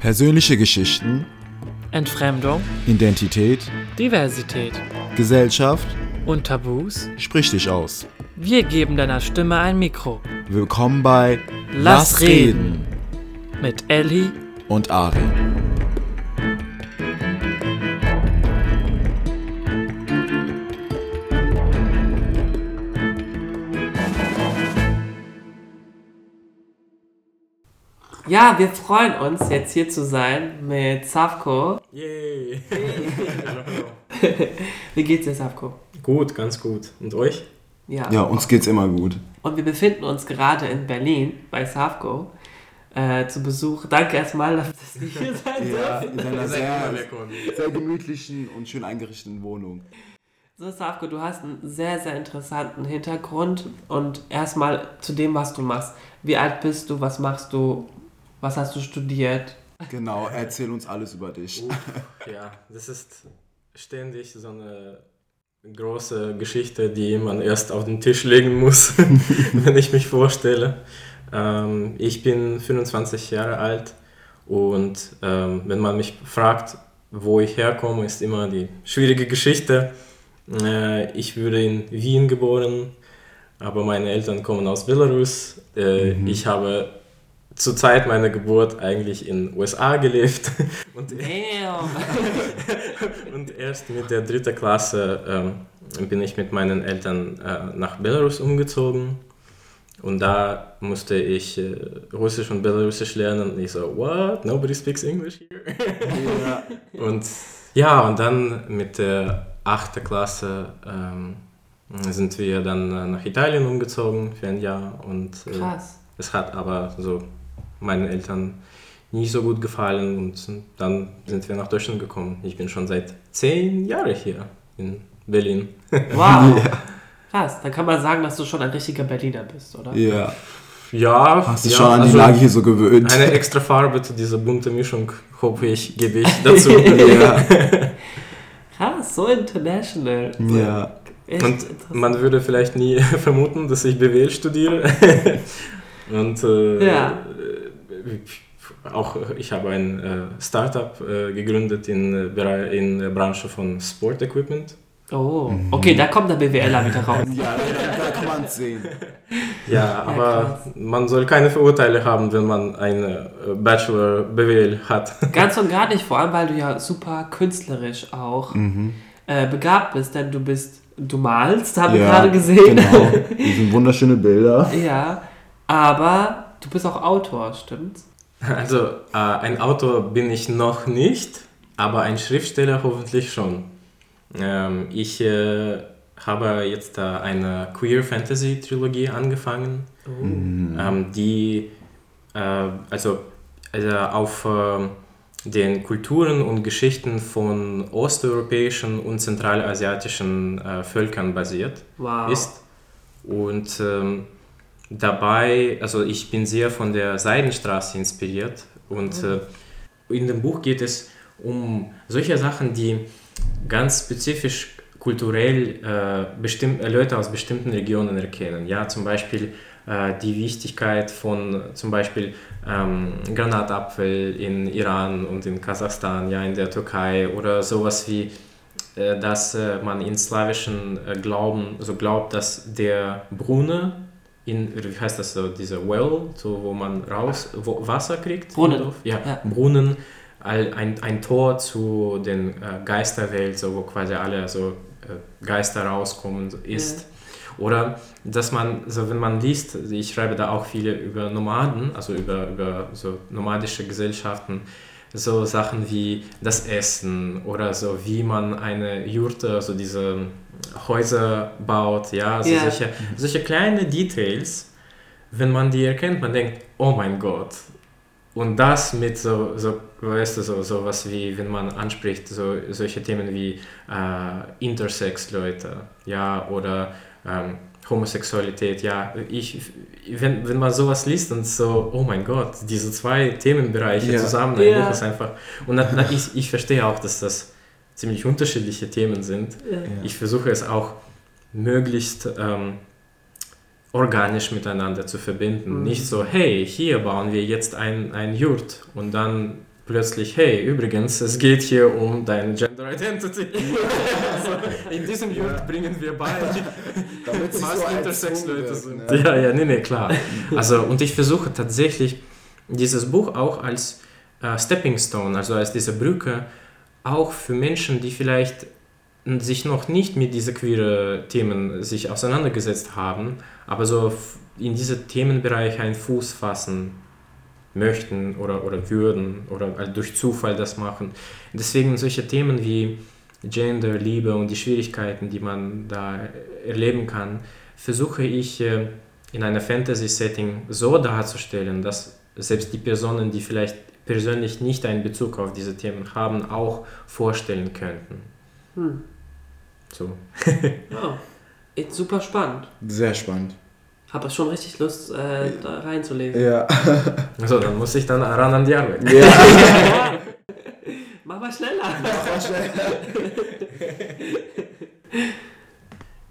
Persönliche Geschichten, Entfremdung, Identität, Diversität Gesellschaft, und Tabus. sprich dich aus. Wir geben deiner Stimme ein Mikro. Willkommen bei Lass reden. Mit Ellie und Ari. Ja, wir freuen uns, jetzt hier zu sein mit Savko. Yay! Wie geht's dir, Savko? Gut, ganz gut. Und euch? Ja, uns geht's immer gut. Und wir befinden uns gerade in Berlin bei Savko äh, zu Besuch. Danke erstmal, dass das nicht hier sein Ja, in einer sehr, sehr gemütlichen und schön eingerichteten Wohnung. So, Savko, du hast einen sehr, sehr interessanten Hintergrund. Und erstmal zu dem, was du machst. Wie alt bist du? Was machst du? Was hast du studiert? Genau, erzähl uns alles über dich. Ja, das ist ständig so eine große Geschichte, die man erst auf den Tisch legen muss, wenn ich mich vorstelle. Ähm, ich bin 25 Jahre alt und ähm, wenn man mich fragt, wo ich herkomme, ist immer die schwierige Geschichte. Äh, ich wurde in Wien geboren, aber meine Eltern kommen aus Belarus. Äh, Ich habe zur Zeit meiner Geburt eigentlich in USA gelebt und und erst mit der dritten Klasse ähm, bin ich mit meinen Eltern äh, nach Belarus umgezogen. Und da musste ich äh, Russisch und Belarusisch lernen. Und ich so, what? Nobody speaks English here? Ja. Und ja, und dann mit der achten Klasse ähm, sind wir dann äh, nach Italien umgezogen für ein Jahr. Und äh, Krass. es hat aber so meinen Eltern nicht so gut gefallen und dann sind wir nach Deutschland gekommen. Ich bin schon seit zehn Jahren hier in Berlin. Wow! Krass, dann kann man sagen, dass du schon ein richtiger Berliner bist, oder? ja. Ja, Hast dich ja, schon an die also Lage hier so gewöhnt. Eine extra Farbe zu dieser bunten Mischung, hoffe ich, gebe ich dazu. ja. Krass, so international. ja. Echt Und man würde vielleicht nie vermuten, dass ich BWL studiere. Und äh, Ja. Äh, auch ich habe ein äh, Startup äh, gegründet in, äh, in der Branche von Sport Equipment. Oh, okay, da kommt der BWLer wieder raus. Ja, da kann man es sehen. Ja, aber krass. man soll keine Vorurteile haben, wenn man eine äh, Bachelor BWL hat. Ganz und gar nicht, vor allem, weil du ja super künstlerisch auch Mhm. äh, begabt bist, denn du bist, du malst, habe ich Ja, gerade gesehen. Genau. Das sind wunderschöne Bilder. ja, aber du bist auch Autor, stimmt's? Also äh, ein Autor bin ich noch nicht, aber ein Schriftsteller hoffentlich schon. Ähm, ich äh, habe jetzt äh, eine Queer Fantasy Trilogie angefangen, ähm, die äh, also, also auf äh, den Kulturen und Geschichten von osteuropäischen und zentralasiatischen äh, Völkern basiert Wow. ist. Und ähm, dabei, also ich bin sehr von der Seidenstraße inspiriert. Und äh, in dem Buch geht es um solche Sachen, die ganz spezifisch kulturell äh, bestimm- äh, Leute aus bestimmten Regionen erkennen. Ja, zum Beispiel äh, die Wichtigkeit von zum Beispiel ähm, Granatapfel in Iran und in Kasachstan, ja, in der Türkei oder sowas wie äh, dass äh, man in slawischen Glauben so glaubt, dass der Brunnen in, wie heißt das so, diese Well, so wo man raus, wo Wasser kriegt? Brunnen. Ja, Ja. Brunnen, ein, ein Tor zu den äh, Geisterwelt, so wo quasi alle so äh, Geister rauskommen, ist. Oder dass man, so wenn man liest, ich schreibe da auch viele über Nomaden, also über, über so nomadische Gesellschaften, so Sachen wie das Essen oder so wie man eine Jurte, also diese Häuser baut, ja, also Ja. solche, solche kleine Details, wenn man die erkennt, man denkt, oh mein Gott. Und das mit so, so weißt du, so, so was wie, wenn man anspricht, so, solche Themen wie äh, Intersex-Leute, ja, oder ähm, Homosexualität, ja, ich, wenn, wenn man sowas liest und so, oh mein Gott, diese zwei Themenbereiche Ja. zusammen, ein Ja. Buch ist einfach, und na, na, ich, ich verstehe auch, dass das ziemlich unterschiedliche Themen sind. Ich versuche es auch möglichst ähm, organisch miteinander zu verbinden. Mhm. Nicht so, hey, hier bauen wir jetzt ein, ein Jurt und dann plötzlich, hey, übrigens, es geht hier um deine Gender Identity. also, in diesem Jurt bringen wir bei, Damit was so Intersex-Leute sind. Ja, ja, nee, nee, klar. Also, und ich versuche tatsächlich, dieses Buch auch als äh, Stepping Stone, also als diese Brücke, auch für Menschen, die vielleicht sich noch nicht mit diesen queeren Themen sich auseinandergesetzt haben, aber so in diese Themenbereiche einen Fuß fassen möchten oder, oder würden oder durch Zufall das machen. Deswegen solche Themen wie Gender, Liebe und die Schwierigkeiten, die man da erleben kann, versuche ich äh, in einer Fantasy-Setting so darzustellen, dass selbst die Personen, die vielleicht persönlich nicht einen Bezug auf diese Themen haben, auch vorstellen könnten. Hm. So. Oh. Ist super spannend. Sehr spannend. Habe schon richtig Lust, äh, da reinzulesen. Ja. So, dann muss ich dann ran an die Arbeit. ja. Mach mal schneller.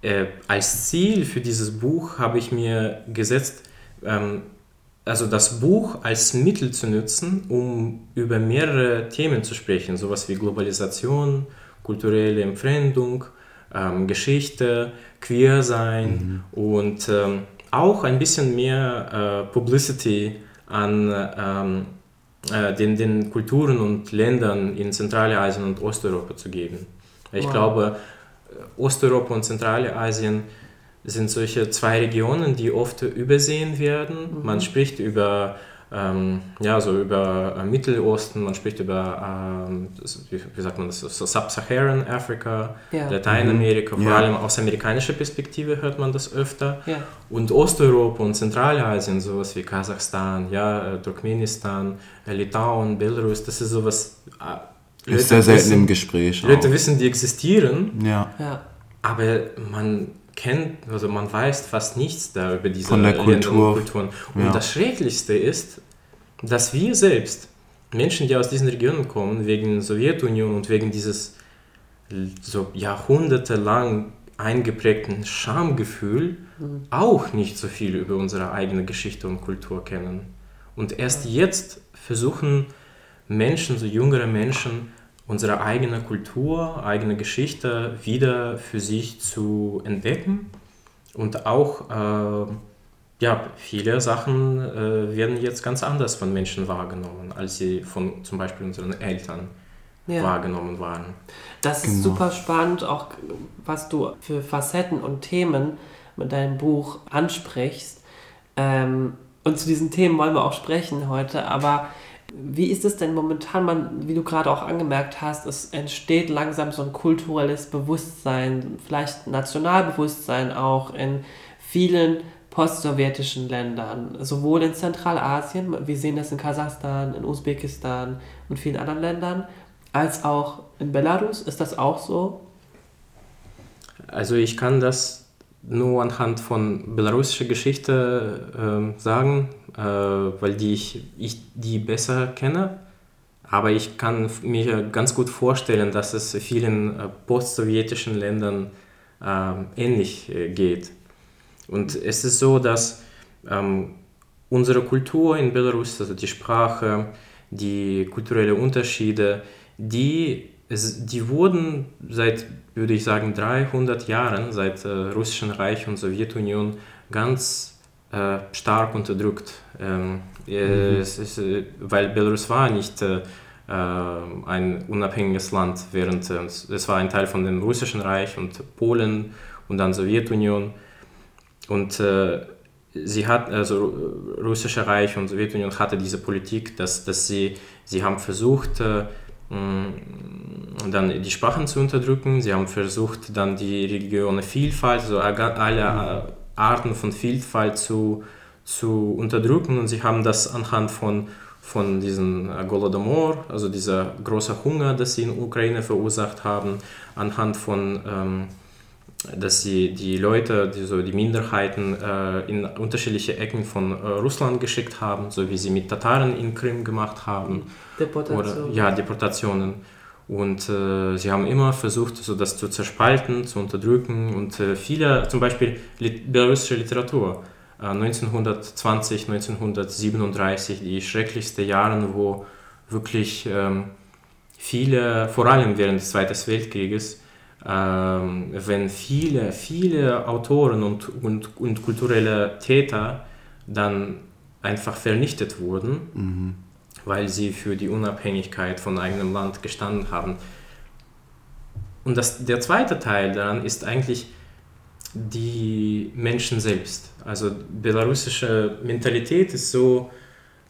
Äh, als Ziel für dieses Buch habe ich mir gesetzt, ähm, also das Buch als Mittel zu nutzen, um über mehrere Themen zu sprechen, sowas wie Globalisation, kulturelle Entfremdung, ähm, Geschichte, Queersein und ähm, auch ein bisschen mehr äh, Publicity an ähm, äh, den, den Kulturen und Ländern in Zentralasien und Osteuropa zu geben. Ich Wow. glaube, Osteuropa und Zentralasien sind solche zwei Regionen, die oft übersehen werden. Man spricht über, ähm, ja, so über äh, Mittelosten, man spricht über, ähm, wie, wie sagt man das, so Sub-Saharan Afrika, Ja. Lateinamerika, vor Ja. allem aus amerikanischer Perspektive hört man das öfter. Ja. Und Osteuropa und Zentralasien, sowas wie Kasachstan, ja, äh, Turkmenistan, äh, Litauen, Belarus, das ist sowas. äh, Leute Ist sehr selten wissen- im Gespräch. Leute auch. wissen, die existieren, Ja. Ja. aber man kennt, also man weiß fast nichts da über diese Von der Kultur. und Kulturen. Und Ja. das Schrecklichste ist, dass wir selbst, Menschen, die aus diesen Regionen kommen, wegen der Sowjetunion und wegen dieses so jahrhundertelang eingeprägten Schamgefühl, auch nicht so viel über unsere eigene Geschichte und Kultur kennen. Und erst jetzt versuchen Menschen, so jüngere Menschen, unsere eigene Kultur, eigene Geschichte wieder für sich zu entdecken. Und auch, äh, ja, viele Sachen äh, werden jetzt ganz anders von Menschen wahrgenommen, als sie von zum Beispiel unseren Eltern Ja. wahrgenommen waren. Das ist Genau. super spannend, auch was du für Facetten und Themen mit deinem Buch ansprichst. Ähm, und zu diesen Themen wollen wir auch sprechen heute, aber wie ist es denn momentan, man, wie du gerade auch angemerkt hast, es entsteht langsam so ein kulturelles Bewusstsein, vielleicht Nationalbewusstsein auch in vielen postsowjetischen Ländern, sowohl in Zentralasien, wir sehen das in Kasachstan, in Usbekistan und vielen anderen Ländern, als auch in Belarus. Ist das auch so? Also ich kann das nur anhand von belarussischer Geschichte ähm, sagen, äh, weil die ich, ich die besser kenne. Aber ich kann mir ganz gut vorstellen, dass es vielen äh, postsowjetischen Ländern ähm, ähnlich äh, geht. Und es ist so, dass ähm, unsere Kultur in Belarus, also die Sprache, die kulturellen Unterschiede, die, es, die wurden seit, würde ich sagen, 300 Jahren, seit äh, Russischen Reich und Sowjetunion, ganz äh, stark unterdrückt. Ähm, äh, es ist, äh, weil Belarus war nicht äh, äh, ein unabhängiges Land, während äh, es war ein Teil von dem Russischen Reich und Polen und dann Sowjetunion. Und sie hat, also Russische Reich und Sowjetunion hatte diese Politik, dass, dass sie, sie haben versucht, dann die Sprachen zu unterdrücken, sie haben versucht, dann die religiöse Vielfalt, also alle äh, Arten von Vielfalt zu, zu unterdrücken. Und sie haben das anhand von, von diesem äh, Golodomor, also dieser große Hunger, das sie in Ukraine verursacht haben, anhand von ähm, dass sie die Leute, die, so die Minderheiten äh, in unterschiedliche Ecken von äh, Russland geschickt haben, so wie sie mit Tataren in Krim gemacht haben. Deportation. Oder, ja, Deportationen. Und äh, sie haben immer versucht, so das zu zerspalten, zu unterdrücken. Und äh, viele, zum Beispiel lit belarussische Literatur, äh, 1920, 1937, die schrecklichsten Jahre, wo, wirklich ähm, viele, vor allem während des Zweiten Weltkrieges, wenn viele, viele Autoren und, und, und kulturelle Täter dann einfach vernichtet wurden, weil sie für die Unabhängigkeit von eigenem Land gestanden haben. Und das, der zweite Teil daran ist eigentlich die Menschen selbst. Also belarussische Mentalität ist so,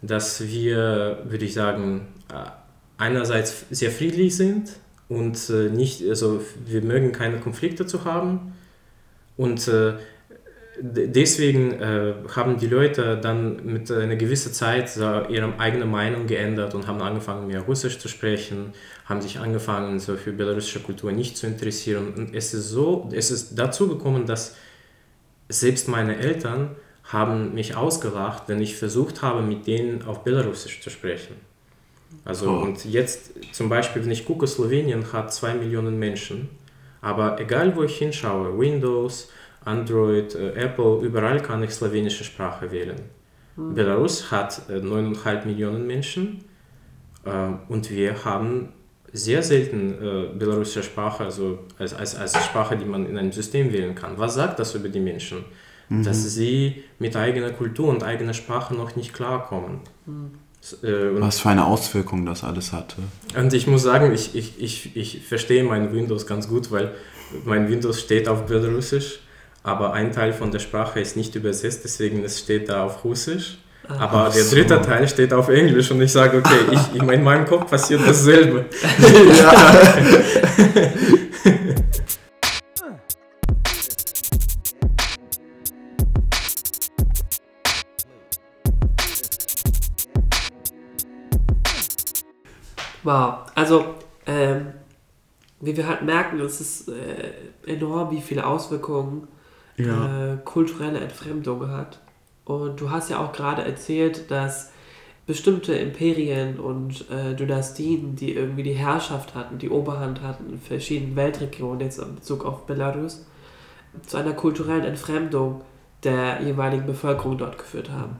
dass wir, würde ich sagen, äh, einerseits sehr friedlich sind und äh, nicht, also wir mögen keine Konflikte zu haben und äh, deswegen äh, haben die Leute dann mit einer gewissen Zeit so ihre eigene Meinung geändert und haben angefangen mehr Russisch zu sprechen, haben sich angefangen so für belarussische Kultur nicht zu interessieren und es ist so, es ist dazu gekommen, dass selbst meine Eltern haben mich ausgelacht, wenn ich versucht habe, mit denen auf Belarusisch zu sprechen. Also Oh. und jetzt zum Beispiel, wenn ich gucke, Slowenien hat zwei Millionen Menschen, aber egal wo ich hinschaue, Windows, Android, äh, Apple, überall kann ich slowenische Sprache wählen. Belarus hat äh, 9,5 Millionen Menschen äh, und wir haben sehr selten äh, belarussische Sprache, also als, als, als Sprache, die man in einem System wählen kann. Was sagt das über die Menschen? Dass sie mit eigener Kultur und eigener Sprache noch nicht klarkommen. Äh, und, Was für eine Auswirkung das alles hatte. und ich muss sagen, ich, ich, ich, ich verstehe mein Windows ganz gut, weil mein Windows steht auf Belarusisch, aber ein Teil von der Sprache ist nicht übersetzt, deswegen es steht da auf Russisch. Aber Ach der so. dritte Teil steht auf Englisch und ich sage, okay, ich, in meinem Kopf passiert dasselbe. Wow, also ähm, wie wir halt merken, es ist äh, enorm, wie viele Auswirkungen äh, kulturelle Entfremdung hat. Und du hast ja auch gerade erzählt, dass bestimmte Imperien und äh, Dynastien, die irgendwie die Herrschaft hatten, die Oberhand hatten in verschiedenen Weltregionen, jetzt in Bezug auf Belarus, zu einer kulturellen Entfremdung der jeweiligen Bevölkerung dort geführt haben.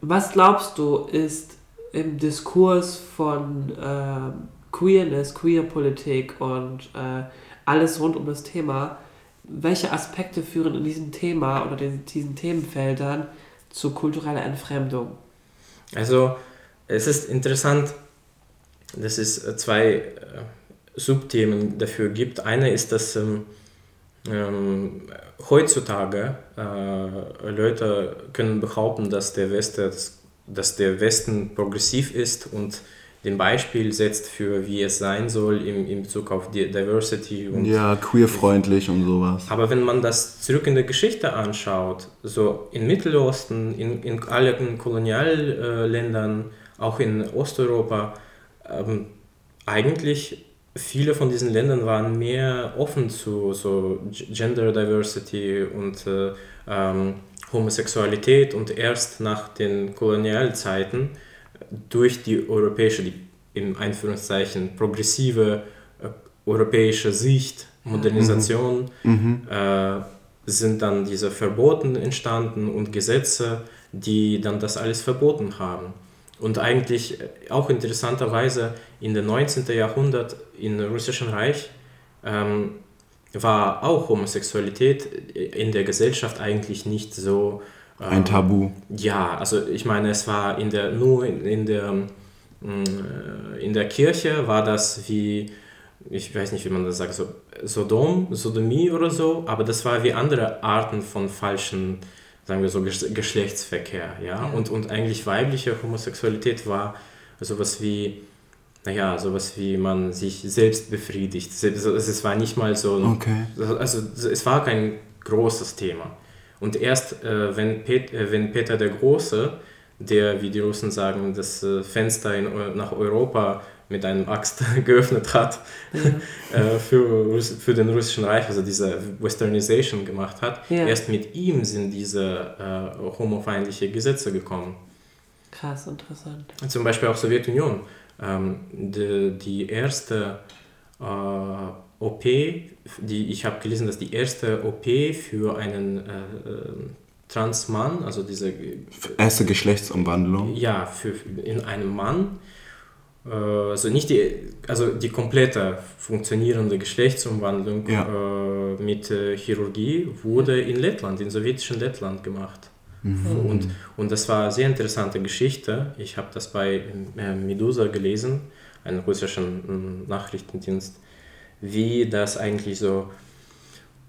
Was glaubst du, ist im Diskurs von ähm, Queerness, Queerpolitik und äh, alles rund um das Thema, welche Aspekte führen in diesem Thema oder den, diesen Themenfeldern zu kultureller Entfremdung? Also es ist interessant, dass es äh, zwei äh, Subthemen dafür gibt. Eine ist, dass ähm, ähm, heutzutage äh, Leute können behaupten, dass der, Westen, dass der Westen progressiv ist und den Beispiel setzt für wie es sein soll im, in Bezug auf die Diversity und Ja, queerfreundlich und sowas. aber wenn man das zurück in der Geschichte anschaut, so in Mittelosten, in, in allen Kolonialländern, auch in Osteuropa, ähm, eigentlich viele von diesen Ländern waren mehr offen zu so Gender Diversity und äh, ähm, Homosexualität und erst nach den Kolonialzeiten durch die europäische, die in Einführungszeichen progressive äh, europäische Sicht, Modernisation, äh, sind dann diese Verboten entstanden und Gesetze, die dann das alles verboten haben. Und eigentlich äh, auch interessanterweise in den 19. Jahrhundert im Russischen Reich ähm, war auch Homosexualität in der Gesellschaft eigentlich nicht so ähm, Ein Tabu. ja, also ich meine, es war in der, nur in, in, der, mm, äh, in der Kirche war das wie, ich weiß nicht, wie man das sagt, so Sodom, Sodomie oder so, aber das war wie andere Arten von falschen, sagen wir so, Gesch- Geschlechtsverkehr, ja? Und, und eigentlich weibliche Homosexualität war sowas wie, naja, sowas wie man sich selbst befriedigt. Also es war nicht mal so Okay. also es war kein großes Thema. Und erst äh, wenn, Pet, äh, wenn Peter der Große, der, wie die Russen sagen, das äh, Fenster in, nach Europa mit einem Axt geöffnet hat äh, für, für den russischen Reich, also diese Westernization gemacht hat, Ja. erst mit ihm sind diese äh, homofeindliche Gesetze gekommen. Krass, interessant. Zum Beispiel auch Sowjetunion. Ähm, die, die erste äh, OP, die, ich habe gelesen, dass die erste OP für einen äh, äh, Transmann, also diese Erste Geschlechtsumwandlung. ja, für, in einem Mann äh, also nicht die, also die komplette funktionierende Geschlechtsumwandlung Ja. äh, mit äh, Chirurgie wurde in Lettland, in sowjetischen Lettland gemacht. Und, und das war eine sehr interessante Geschichte. Ich habe das bei äh, Medusa gelesen, einem russischen mm, Nachrichtendienst, wie das eigentlich so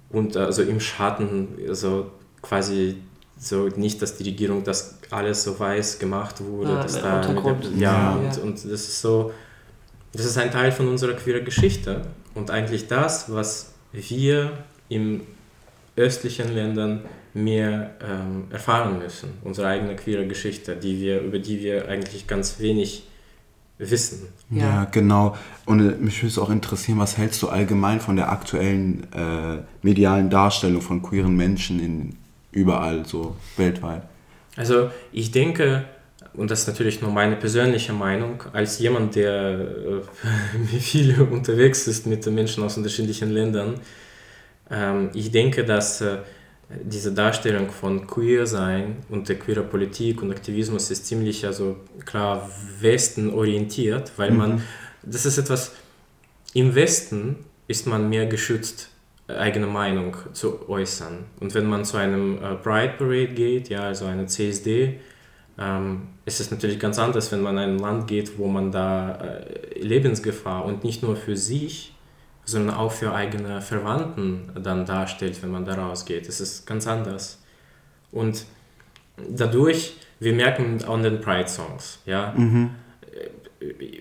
und also im Schatten so quasi so nicht, dass die Regierung das alles so weiß gemacht wurde, Ah, dass da der, ja, Ja. Und, und das ist so, das ist ein Teil von unserer queeren Geschichte und eigentlich das, was wir im östlichen Ländern mehr ähm, erfahren müssen, unsere eigene queere Geschichte, die wir, über die wir eigentlich ganz wenig wissen. Ja, Ja. genau. Und äh, mich würde es auch interessieren, was hältst du allgemein von der aktuellen äh, medialen Darstellung von queeren Menschen in überall, so weltweit? Also ich denke, und das ist natürlich nur meine persönliche Meinung, als jemand, der äh, wie viele unterwegs ist mit den Menschen aus unterschiedlichen Ländern, ähm, ich denke, dass äh, diese Darstellung von Queer sein und der queerer Politik und Aktivismus ist ziemlich also klar Westen orientiert, weil man, das ist etwas, im Westen ist man mehr geschützt, äh, eigene Meinung zu äußern. Und wenn man zu einem äh, Pride Parade geht, ja, also eine CSD, ähm, ist es natürlich ganz anders, wenn man in ein Land geht, wo man da äh, Lebensgefahr und nicht nur für sich, sondern auch für eigene Verwandten dann darstellt, wenn man da rausgeht. Es ist ganz anders. Und dadurch, wir merken an den Pride-Songs, ja,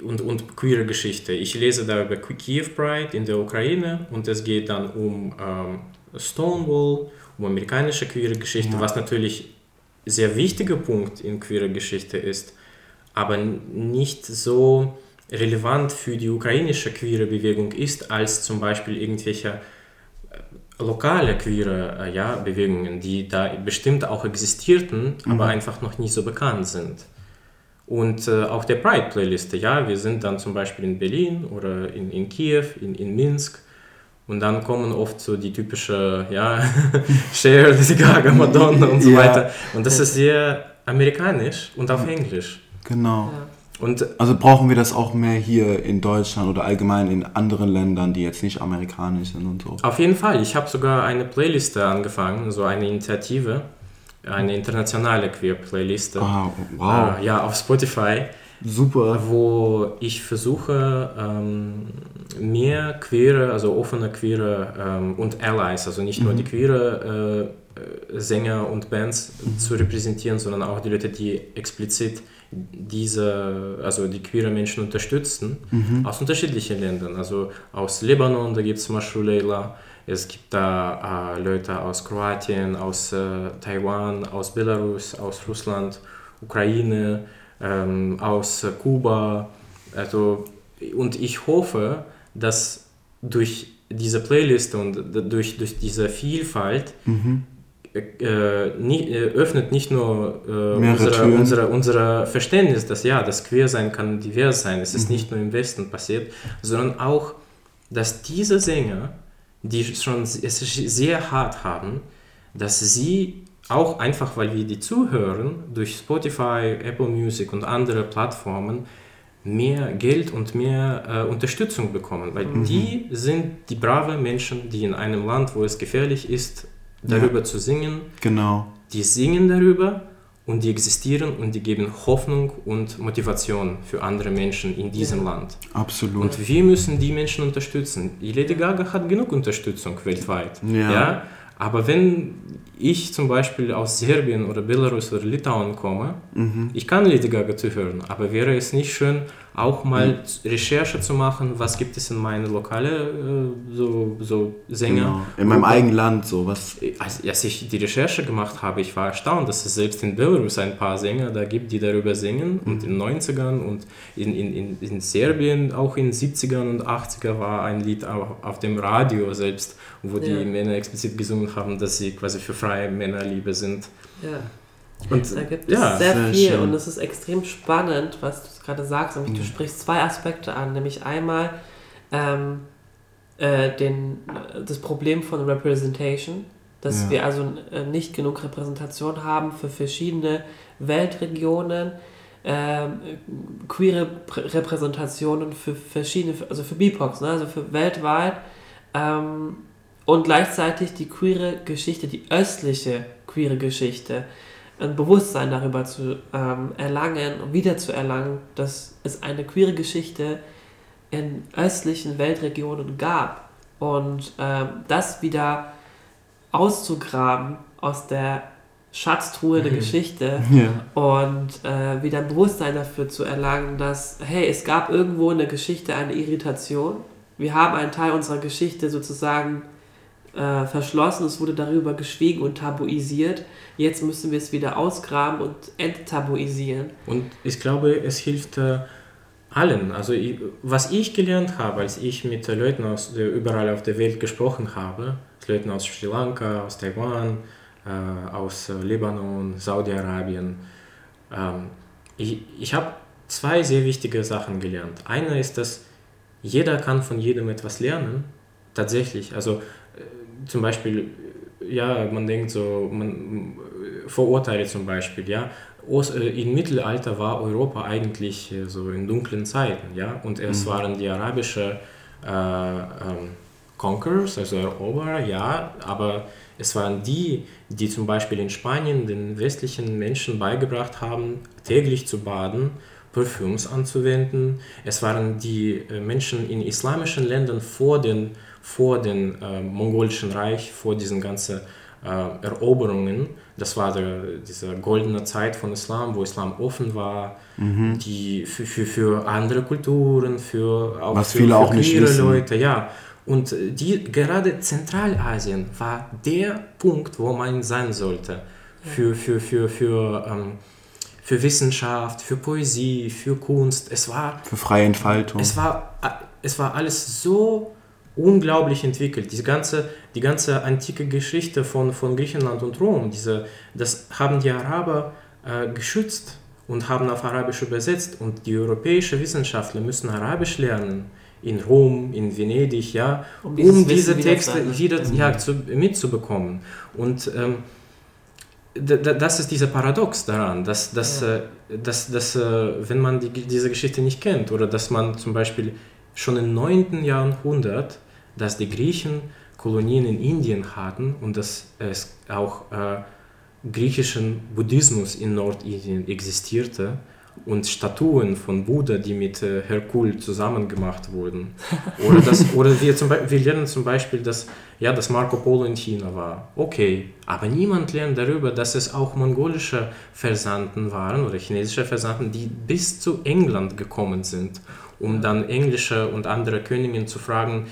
und, und queere Geschichte. Ich lese da über Kiew Pride in der Ukraine und es geht dann um ähm, Stonewall, um amerikanische queere Geschichte, was natürlich ein sehr wichtiger Punkt in queerer Geschichte ist, aber nicht so relevant für die ukrainische queere Bewegung ist, als zum Beispiel irgendwelche äh, lokale queere äh, ja, Bewegungen, die da bestimmt auch existierten, aber einfach noch nicht so bekannt sind. Und äh, auch der Pride-Playliste, ja, wir sind dann zum Beispiel in Berlin oder in, in Kiew, in, in Minsk und dann kommen oft so die typische, ja, Cher, Lady Gaga, Madonna und so Ja. weiter. Und das ist sehr amerikanisch und auf Englisch. Genau. Ja. Und Also brauchen wir das auch mehr hier in Deutschland oder allgemein in anderen Ländern, die jetzt nicht amerikanisch sind und so. Auf jeden Fall. Ich habe sogar eine Playliste angefangen, so eine Initiative, eine internationale Queer-Playliste. Ah, wow. Äh, ja, auf Spotify, Super. wo ich versuche, ähm, mehr queere, also offene queere ähm, und Allies, also nicht nur die queere äh, äh, Sänger und Bands zu repräsentieren, sondern auch die Leute, die explizit diese, also die queere Menschen unterstützen, aus unterschiedlichen Ländern. Also aus Libanon, da gibt es Mashu Leila, es gibt da äh, Leute aus Kroatien, aus äh, Taiwan, aus Belarus, aus Russland, Ukraine, ähm, aus äh, Kuba. Also, und ich hoffe, dass durch diese Playliste und durch, durch diese Vielfalt äh, nie, äh, öffnet nicht nur äh, unsere, unsere, unser Verständnis, dass ja, das Queer sein kann divers sein. Es ist nicht nur im Westen passiert, sondern auch, dass diese Sänger, die schon es sehr hart haben, dass sie auch einfach, weil wir die zuhören, durch Spotify, Apple Music und andere Plattformen mehr Geld und mehr äh, Unterstützung bekommen. Weil die sind die brave Menschen, die in einem Land, wo es gefährlich ist, darüber zu singen, Genau. die singen darüber und die existieren und die geben Hoffnung und Motivation für andere Menschen in diesem Land. Absolut. Und wir müssen die Menschen unterstützen. Die Lady Gaga hat genug Unterstützung weltweit. Ja. Aber wenn ich zum Beispiel aus Serbien oder Belarus oder Litauen komme, Mhm. ich kann Lady Gaga zuhören, aber wäre es nicht schön, auch mal Recherche zu machen, was gibt es in meinen lokalen äh, so, so Sänger? genau. In meinem eigenen Land so was. Als, als ich die Recherche gemacht habe, ich war erstaunt, dass es selbst in Belarus ein paar Sänger da gibt, die darüber singen. Und in den 90ern und in, in, in, in Serbien auch in den 70ern und 80er war ein Lied auf, auf dem Radio selbst, wo die Ja. Männer explizit gesungen haben, dass sie quasi für freie Männerliebe sind. Ja. Und Da gibt es ja, sehr, sehr viel schön. und es ist extrem spannend, was du gerade sagst. Nämlich, Du sprichst zwei Aspekte an, nämlich einmal ähm, äh, den, das Problem von Representation, dass Ja. wir also äh, nicht genug Repräsentation haben für verschiedene Weltregionen, ähm, queere Prä Repräsentationen für verschiedene, also für BIPOX, ne? also für weltweit ähm, und gleichzeitig die queere Geschichte, die östliche queere Geschichte, ein Bewusstsein darüber zu ähm, erlangen und wieder zu erlangen, dass es eine queere Geschichte in östlichen Weltregionen gab und ähm, das wieder auszugraben aus der Schatztruhe der Mhm. Geschichte Ja. und äh, wieder ein Bewusstsein dafür zu erlangen, dass, hey, es gab irgendwo in der Geschichte eine Irritation. Wir haben einen Teil unserer Geschichte sozusagen äh, verschlossen, es wurde darüber geschwiegen und tabuisiert. Jetzt müssen wir es wieder ausgraben und enttabuisieren. Und ich glaube, es hilft äh, allen. Also ich, was ich gelernt habe, als ich mit äh, Leuten aus der, überall auf der Welt gesprochen habe, Leuten aus Sri Lanka, aus Taiwan, äh, aus äh, Libanon, Saudi-Arabien, ähm, ich, ich habe zwei sehr wichtige Sachen gelernt. Eine ist, dass jeder kann von jedem etwas lernen, tatsächlich. Also zum Beispiel, ja, man denkt so, man, Vorurteile zum Beispiel, ja. Äh, Im Mittelalter war Europa eigentlich äh, so in dunklen Zeiten, ja, und es waren die arabische äh, ähm, Conquerors, also Eroberer, ja, aber es waren die, die zum Beispiel in Spanien den westlichen Menschen beigebracht haben, täglich zu baden, Parfüms anzuwenden. Es waren die äh, Menschen in islamischen Ländern vor den, vor den äh, mongolischen Reich, vor diesen ganzen äh, Eroberungen. Das war der, diese goldene Zeit von Islam, wo Islam offen war, die für, für, für andere Kulturen, für auch Was für, viele für auch nicht wissen. Leute, ja. Und die, gerade Zentralasien war der Punkt, wo man sein sollte. Für, für, für, für, ähm, für Wissenschaft, für Poesie, für Kunst. Es war, Für freie Entfaltung. es war, äh, es war alles so unglaublich entwickelt. Die ganze, die ganze antike Geschichte von, von Griechenland und Rom, diese, das haben die Araber äh, geschützt und haben auf Arabisch übersetzt. Und die europäischen Wissenschaftler müssen Arabisch lernen. In Rom, in Venedig, ja, Um um, diese wieder Texte erlangen. wieder ja, zu, mitzubekommen. Und ähm, das ist dieser Paradox daran, dass, dass, Ja. äh, dass, dass äh, wenn man die, diese Geschichte nicht kennt oder dass man zum Beispiel schon im 9. Jahrhundert, dass die Griechen Kolonien in Indien hatten und dass es auch äh, griechischen Buddhismus in Nordindien existierte und Statuen von Buddha, die mit äh, Herkul zusammen gemacht wurden. Oder, das, oder wir, zum wir lernen zum Beispiel, dass, ja, dass Marco Polo in China war. Okay, aber niemand lernt darüber, dass es auch mongolische Versanden waren oder chinesische Versanden, die bis zu England gekommen sind, um dann englische und andere Königinnen zu fragen,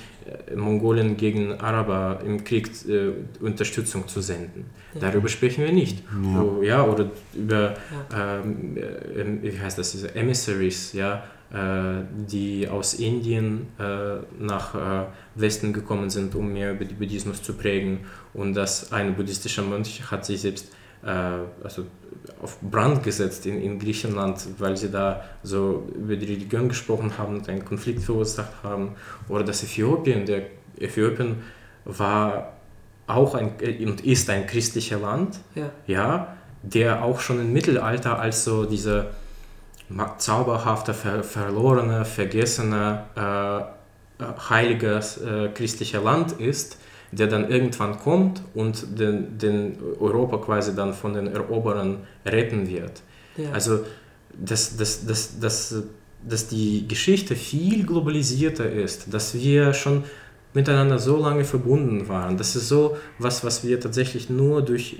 Mongolen gegen Araber im Krieg äh, Unterstützung zu senden. Darüber sprechen wir nicht. Ja. Oh, ja, oder über, ähm, äh, wie heißt das, diese Emissaries, ja, äh, die aus Indien äh, nach äh, Westen gekommen sind, um mehr über den Buddhismus zu prägen. Und dass ein buddhistischer Mönch hat sich selbst äh, also auf Brand gesetzt in, in Griechenland, weil sie da so über die Religion gesprochen haben und einen Konflikt verursacht haben. Oder dass Äthiopien, der Äthiopien war auch ein äh, und ist ein christlicher Land, Ja. ja, der auch schon im Mittelalter als so diese ma- zauberhafte, ver verlorene, vergessene, äh, äh, heiliges äh, christlicher Land ist, der dann irgendwann kommt und den, den Europa quasi dann von den Eroberern retten wird. Ja. Also, dass, dass, dass, dass, dass die Geschichte viel globalisierter ist, dass wir schon miteinander so lange verbunden waren. Das ist so was, was wir tatsächlich nur durch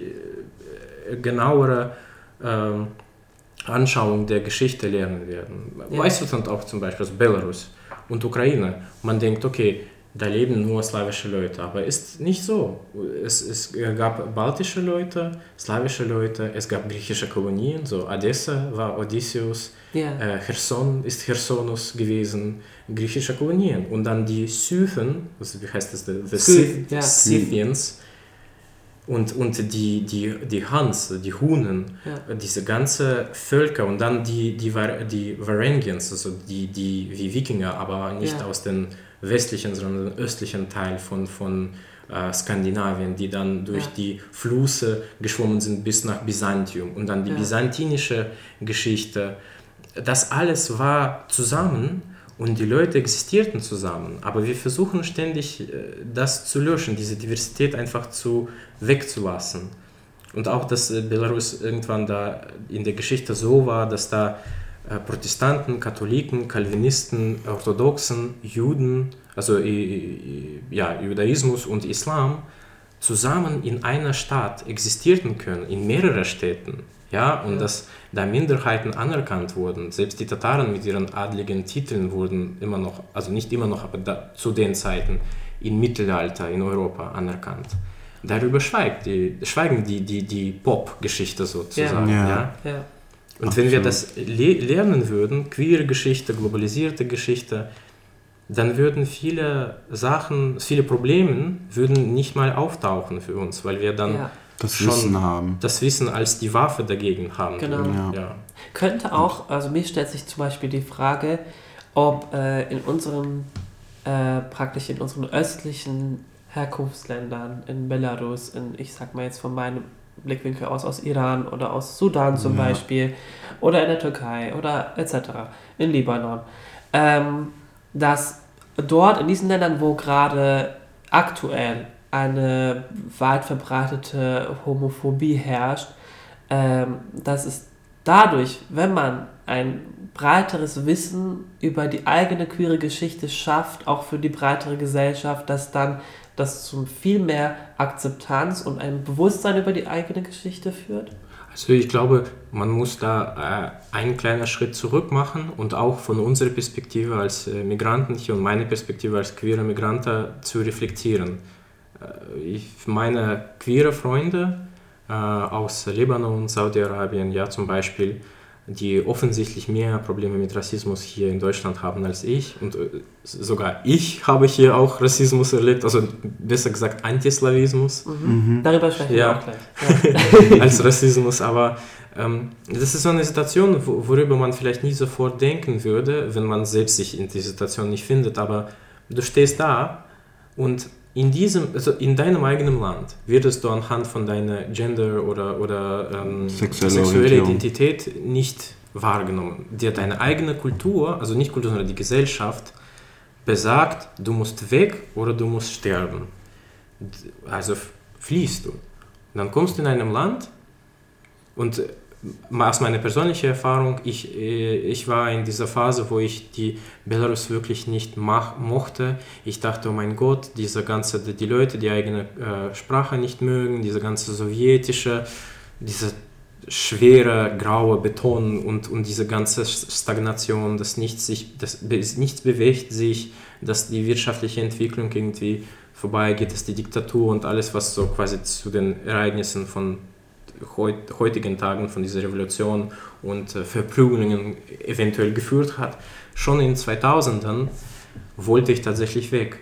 äh, genauere ähm, Anschauung der Geschichte lernen werden. Ja. Weißrussland auch zum Beispiel, also Belarus und Ukraine. Man denkt, okay, da leben nur slawische Leute, aber ist nicht so. Es, es gab baltische Leute, slawische Leute, es gab griechische Kolonien, so Odessa war Odysseus, ja. äh, Cherson ist Chersonus gewesen, griechische Kolonien. Und dann die Scythen, also wie heißt das, the, the Scyth ja. Scythians und, und die, die, die Hans, die Hunen, Ja. diese ganze Völker und dann die, die, Var- die Varangians, also die, die wie Wikinger, aber nicht Ja. aus dem westlichen, sondern östlichen Teil von, von äh, Skandinavien, die dann durch Ja. die Flüsse geschwommen sind bis nach Byzantium und dann die Ja. byzantinische Geschichte das alles war zusammen und die Leute existierten zusammen. Aber wir versuchen ständig, äh, das zu löschen, diese Diversität einfach zu wegzulassen. Und auch, dass äh, Belarus irgendwann da in der Geschichte so war, dass da Protestanten, Katholiken, Calvinisten, Orthodoxen, Juden, also ja, Judaismus und Islam zusammen in einer Stadt existierten können, in mehreren Städten. Ja, und ja. dass da Minderheiten anerkannt wurden. Selbst die Tataren mit ihren adligen Titeln wurden immer noch, also nicht immer noch, aber da, zu den Zeiten im Mittelalter in Europa anerkannt. Darüber schweigt die, schweigen die, die, die Pop-Geschichte sozusagen. Ja. Ja. ja. Und Absolut. wenn wir das le lernen würden, queere Geschichte, globalisierte Geschichte, dann würden viele Sachen, viele Probleme würden nicht mal auftauchen für uns, weil wir dann ja. das Wissen haben. Das Wissen als die Waffe dagegen haben. Genau. Ja. Ja. Könnte auch, also mir stellt sich zum Beispiel die Frage, ob äh, in unseren, äh, praktisch in unseren östlichen Herkunftsländern, in Belarus, in, ich sag mal jetzt von meinem Blickwinkel aus, aus Iran oder aus Sudan zum Beispiel, oder in der Türkei oder etc., in Libanon, ähm, dass dort in diesen Ländern, wo gerade aktuell eine weit verbreitete Homophobie herrscht, ähm, dass es dadurch, wenn man ein breiteres Wissen über die eigene queere Geschichte schafft, auch für die breitere Gesellschaft, dass dann das zu viel mehr Akzeptanz und einem Bewusstsein über die eigene Geschichte führt? Also ich glaube, man muss da äh, einen kleinen Schritt zurück machen und auch von unserer Perspektive als äh, Migranten hier und meine Perspektive als queere Migranten zu reflektieren. Äh, ich meine queere Freunde äh, aus Libanon, Saudi-Arabien, ja zum Beispiel, die offensichtlich mehr Probleme mit Rassismus hier in Deutschland haben als ich. Und äh, sogar ich habe hier auch Rassismus erlebt, also besser gesagt Antislawismus. Mhm. Mhm. Darüber sprechen ja. wir auch gleich. Ja. als Rassismus, aber ähm, das ist so eine Situation, worüber man vielleicht nie sofort denken würde, wenn man selbst sich in dieser Situation nicht findet. Aber du stehst da und in diesem, also in deinem eigenen Land wirst du anhand von deiner Gender oder, oder ähm, sexuelle, Identität nicht wahrgenommen. Dir deine eigene Kultur, also nicht Kultur, sondern die Gesellschaft, besagt, du musst weg oder du musst sterben. Also fließt du. dann kommst du in einem Land und aus meiner persönlichen Erfahrung, ich, äh, ich war in dieser Phase, wo ich die Belarus wirklich nicht mach, mochte. Ich dachte, oh mein Gott, diese ganze, die Leute, die eigene äh, Sprache nicht mögen, diese ganze sowjetische, diese schwere graue Beton und, und diese ganze Stagnation, dass nichts, sich, dass nichts bewegt sich, dass die wirtschaftliche Entwicklung irgendwie vorbeigeht, dass die Diktatur und alles, was so quasi zu den Ereignissen von heutigen Tagen von dieser Revolution und äh, Verprügelungen eventuell geführt hat, schon in 2000ern wollte ich tatsächlich weg.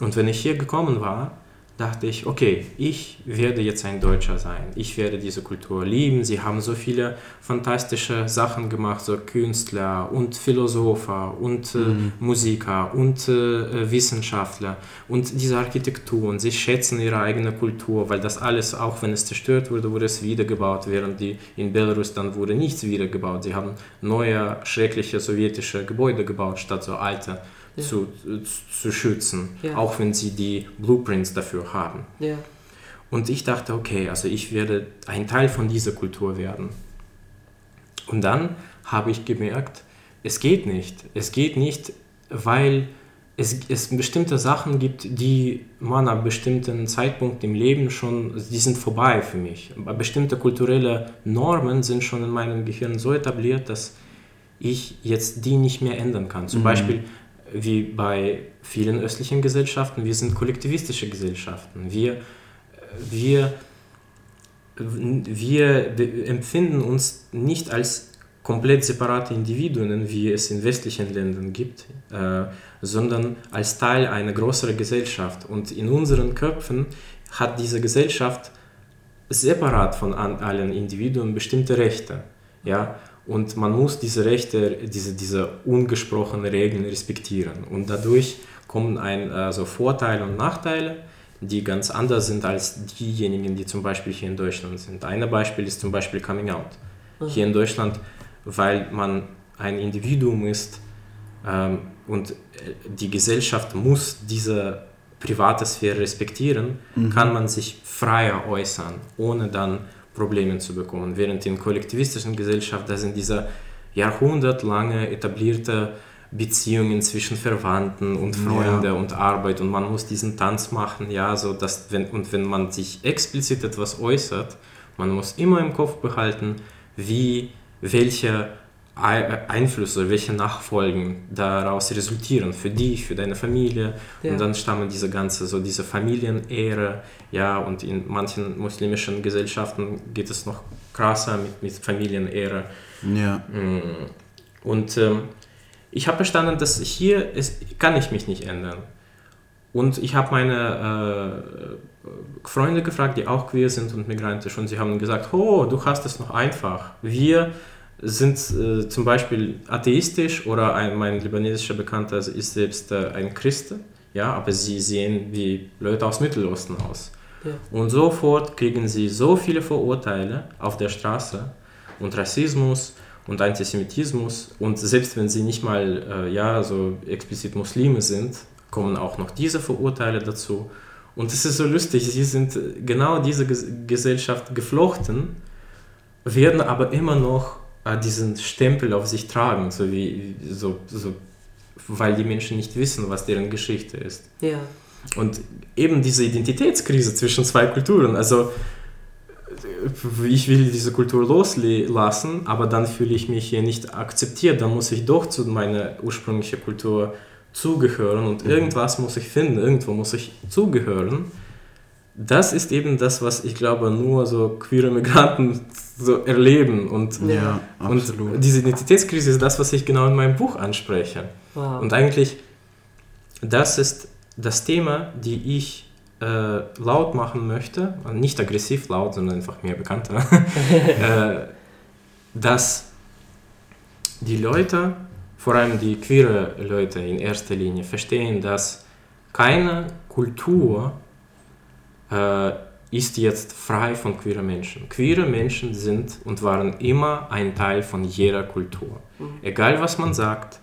Und wenn ich hier gekommen war, dachte ich, okay, ich werde jetzt ein Deutscher sein. Ich werde diese Kultur lieben. Sie haben so viele fantastische Sachen gemacht, so Künstler und Philosopher und äh, mhm. Musiker und äh, Wissenschaftler und diese Architektur. Und sie schätzen ihre eigene Kultur, weil das alles, auch wenn es zerstört wurde, wurde es wiedergebaut, während die in Belarus dann wurde nichts wiedergebaut. Sie haben neue, schreckliche sowjetische Gebäude gebaut, statt so alte ja. zu, zu schützen, ja. auch wenn sie die Blueprints dafür haben. Ja. Und ich dachte, okay, also ich werde ein Teil von dieser Kultur werden. Und dann habe ich gemerkt, es geht nicht. Es geht nicht, weil es, es bestimmte Sachen gibt, die man ab bestimmten Zeitpunkt im Leben schon, die sind vorbei für mich. Bestimmte kulturelle Normen sind schon in meinem Gehirn so etabliert, dass ich jetzt die nicht mehr ändern kann. Zum mhm. Beispiel wie bei vielen östlichen Gesellschaften, wir sind kollektivistische Gesellschaften. Wir, wir, wir empfinden uns nicht als komplett separate Individuen, wie es in westlichen Ländern gibt, äh, sondern als Teil einer größeren Gesellschaft. Und in unseren Köpfen hat diese Gesellschaft separat von allen Individuen bestimmte Rechte. Ja? Und man muss diese Rechte, diese, diese ungesprochenen Regeln respektieren. Und dadurch kommen ein, also Vorteile und Nachteile, die ganz anders sind als diejenigen, die zum Beispiel hier in Deutschland sind. Ein Beispiel ist zum Beispiel Coming Out. Mhm. Hier in Deutschland, weil man ein Individuum ist ähm, und äh, die Gesellschaft muss diese private Sphäre respektieren, kann man sich freier äußern, ohne dann Probleme zu bekommen. Während in kollektivistischen Gesellschaften, da sind diese jahrhundertlange etablierte Beziehungen zwischen Verwandten und Freunden Ja. und Arbeit und man muss diesen Tanz machen, ja, so dass wenn und wenn man sich explizit etwas äußert, man muss immer im Kopf behalten, wie welche Einflüsse, welche Nachfolgen daraus resultieren für dich, für deine Familie Ja. und dann stammen diese ganze so diese Familienehre, ja und in manchen muslimischen Gesellschaften geht es noch krasser mit, mit Familienehre Ja. Mm. Und ähm, ich habe verstanden, dass hier ist, kann ich mich nicht ändern. Und ich habe meine äh, Freunde gefragt, die auch queer sind und migrantisch, und sie haben gesagt, oh, du hast es noch einfach. Wir sind äh, zum Beispiel atheistisch oder ein, mein libanesischer Bekannter ist selbst äh, ein Christ, ja, aber sie sehen wie Leute aus Mittelosten aus. Ja. Und sofort kriegen sie so viele Vorurteile auf der Straße und Rassismus und Antisemitismus und selbst wenn sie nicht mal äh, ja so explizit Muslime sind, kommen auch noch diese Vorurteile dazu. Und es ist so lustig, sie sind genau diese Ges Gesellschaft geflochten, werden aber immer noch diesen Stempel auf sich tragen, so wie so, so, weil die Menschen nicht wissen, was deren Geschichte ist. Ja. Und eben diese Identitätskrise zwischen zwei Kulturen, also äh, ich will diese Kultur loslassen, aber dann fühle ich mich hier nicht akzeptiert, dann muss ich doch zu meiner ursprünglichen Kultur zugehören und irgendwas muss ich finden, irgendwo muss ich zugehören. Das ist eben das, was ich glaube nur so queere Migranten so erleben und, Ja, absolut. und diese Identitätskrise ist das, was ich genau in meinem Buch anspreche. Wow. Und eigentlich, das ist das Thema, die ich äh, laut machen möchte, nicht aggressiv laut, sondern einfach mehr bekannter, äh, dass die Leute, vor allem die queere Leute in erster Linie, verstehen, dass keine Kultur äh, ist jetzt frei von queeren Menschen. Queere Menschen sind und waren immer ein Teil von jeder Kultur. Egal was man sagt,